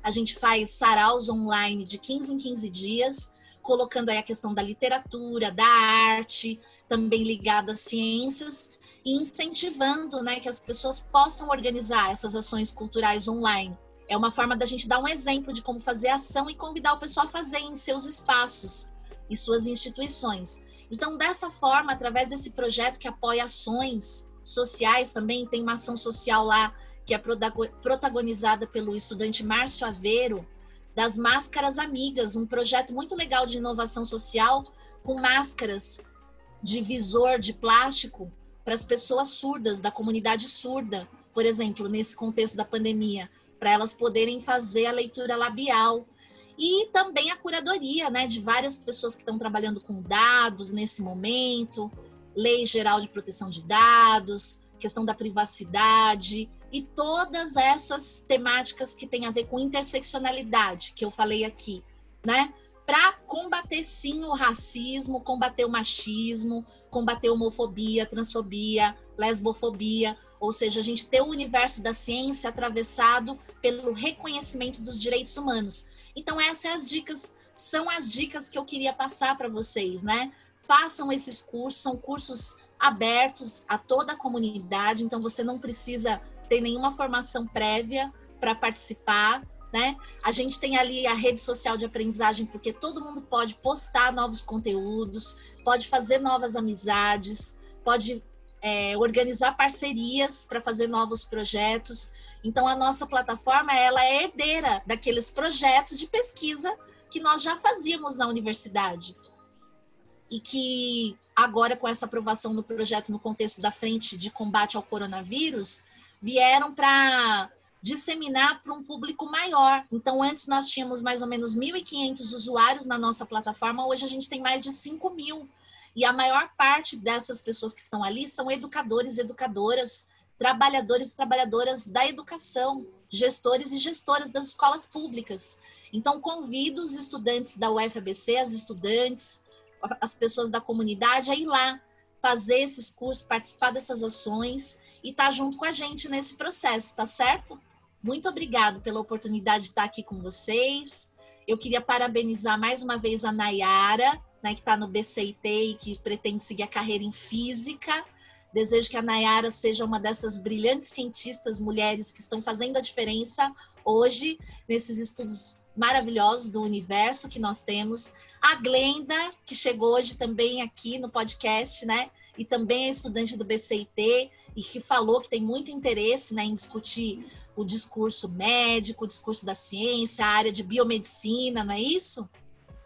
A gente faz saraus online de 15 em 15 dias colocando aí a questão da literatura, da arte, também ligada às ciências, e incentivando né, que as pessoas possam organizar essas ações culturais online. É uma forma da gente dar um exemplo de como fazer ação e convidar o pessoal a fazer em seus espaços e suas instituições. Então, dessa forma, através desse projeto que apoia ações sociais também, tem uma ação social lá que é protagonizada pelo estudante Márcio Aveiro, das Máscaras Amigas, um projeto muito legal de inovação social com máscaras de visor de plástico para as pessoas surdas, da comunidade surda, por exemplo, nesse contexto da pandemia, para elas poderem fazer a leitura labial. E também a curadoria né, de várias pessoas que estão trabalhando com dados nesse momento, lei geral de proteção de dados, questão da privacidade, e todas essas temáticas que têm a ver com interseccionalidade, que eu falei aqui, né? Para combater sim o racismo, combater o machismo, combater homofobia, transfobia, lesbofobia, ou seja, a gente ter o universo da ciência atravessado pelo reconhecimento dos direitos humanos. Então essas as dicas, são as dicas que eu queria passar para vocês, né? Façam esses cursos, são cursos abertos a toda a comunidade, então você não precisa ter nenhuma formação prévia para participar, né? A gente tem ali a rede social de aprendizagem, porque todo mundo pode postar novos conteúdos, pode fazer novas amizades, pode é, organizar parcerias para fazer novos projetos. Então, a nossa plataforma ela é herdeira daqueles projetos de pesquisa que nós já fazíamos na universidade. E que agora, com essa aprovação do projeto no contexto da frente de combate ao coronavírus, vieram para disseminar para um público maior. Então, antes nós tínhamos mais ou menos 1.500 usuários na nossa plataforma, hoje a gente tem mais de 5 mil. E a maior parte dessas pessoas que estão ali são educadores educadoras, trabalhadores e trabalhadoras da educação, gestores e gestoras das escolas públicas. Então, convido os estudantes da UFABC, as estudantes, as pessoas da comunidade a ir lá fazer esses cursos, participar dessas ações e estar tá junto com a gente nesse processo, tá certo? Muito obrigado pela oportunidade de estar aqui com vocês. Eu queria parabenizar mais uma vez a Nayara, né, que está no BCIT e que pretende seguir a carreira em física. Desejo que a Nayara seja uma dessas brilhantes cientistas mulheres que estão fazendo a diferença hoje nesses estudos maravilhosos do universo que nós temos. A Glenda, que chegou hoje também aqui no podcast, né? E também é estudante do BCIT e que falou que tem muito interesse né, em discutir o discurso médico, o discurso da ciência, a área de biomedicina, não é isso?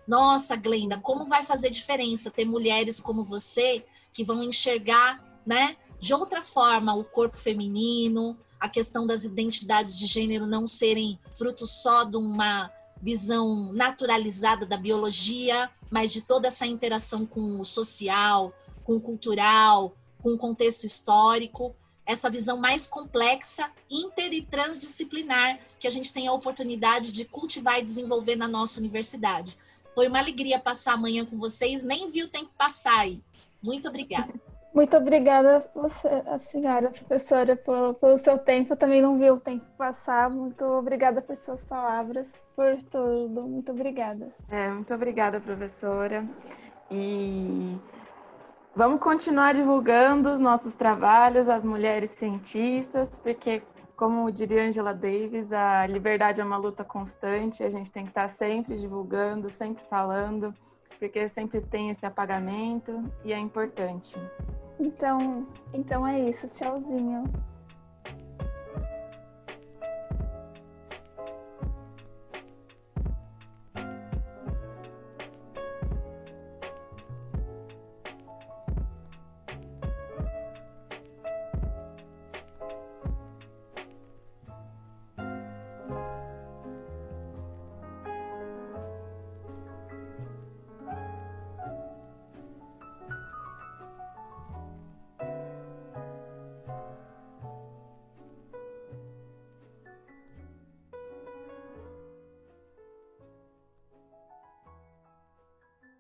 Nossa, Glenda, como vai fazer diferença ter mulheres como você que vão enxergar, né, de outra forma o corpo feminino, a questão das identidades de gênero não serem fruto só de uma visão naturalizada da biologia, mas de toda essa interação com o social, com o cultural, com o contexto histórico essa visão mais complexa, inter e transdisciplinar que a gente tem a oportunidade de cultivar e desenvolver na nossa universidade. Foi uma alegria passar amanhã com vocês, nem vi o tempo passar aí. Muito obrigada. Muito obrigada você, a senhora professora, por, pelo seu tempo. Eu também não vi o tempo passar. Muito obrigada por suas palavras, por tudo. Muito obrigada. É, muito obrigada, professora. E Vamos continuar divulgando os nossos trabalhos, as mulheres cientistas, porque, como diria Angela Davis, a liberdade é uma luta constante, a gente tem que estar sempre divulgando, sempre falando, porque sempre tem esse apagamento e é importante. Então, então é isso. Tchauzinho.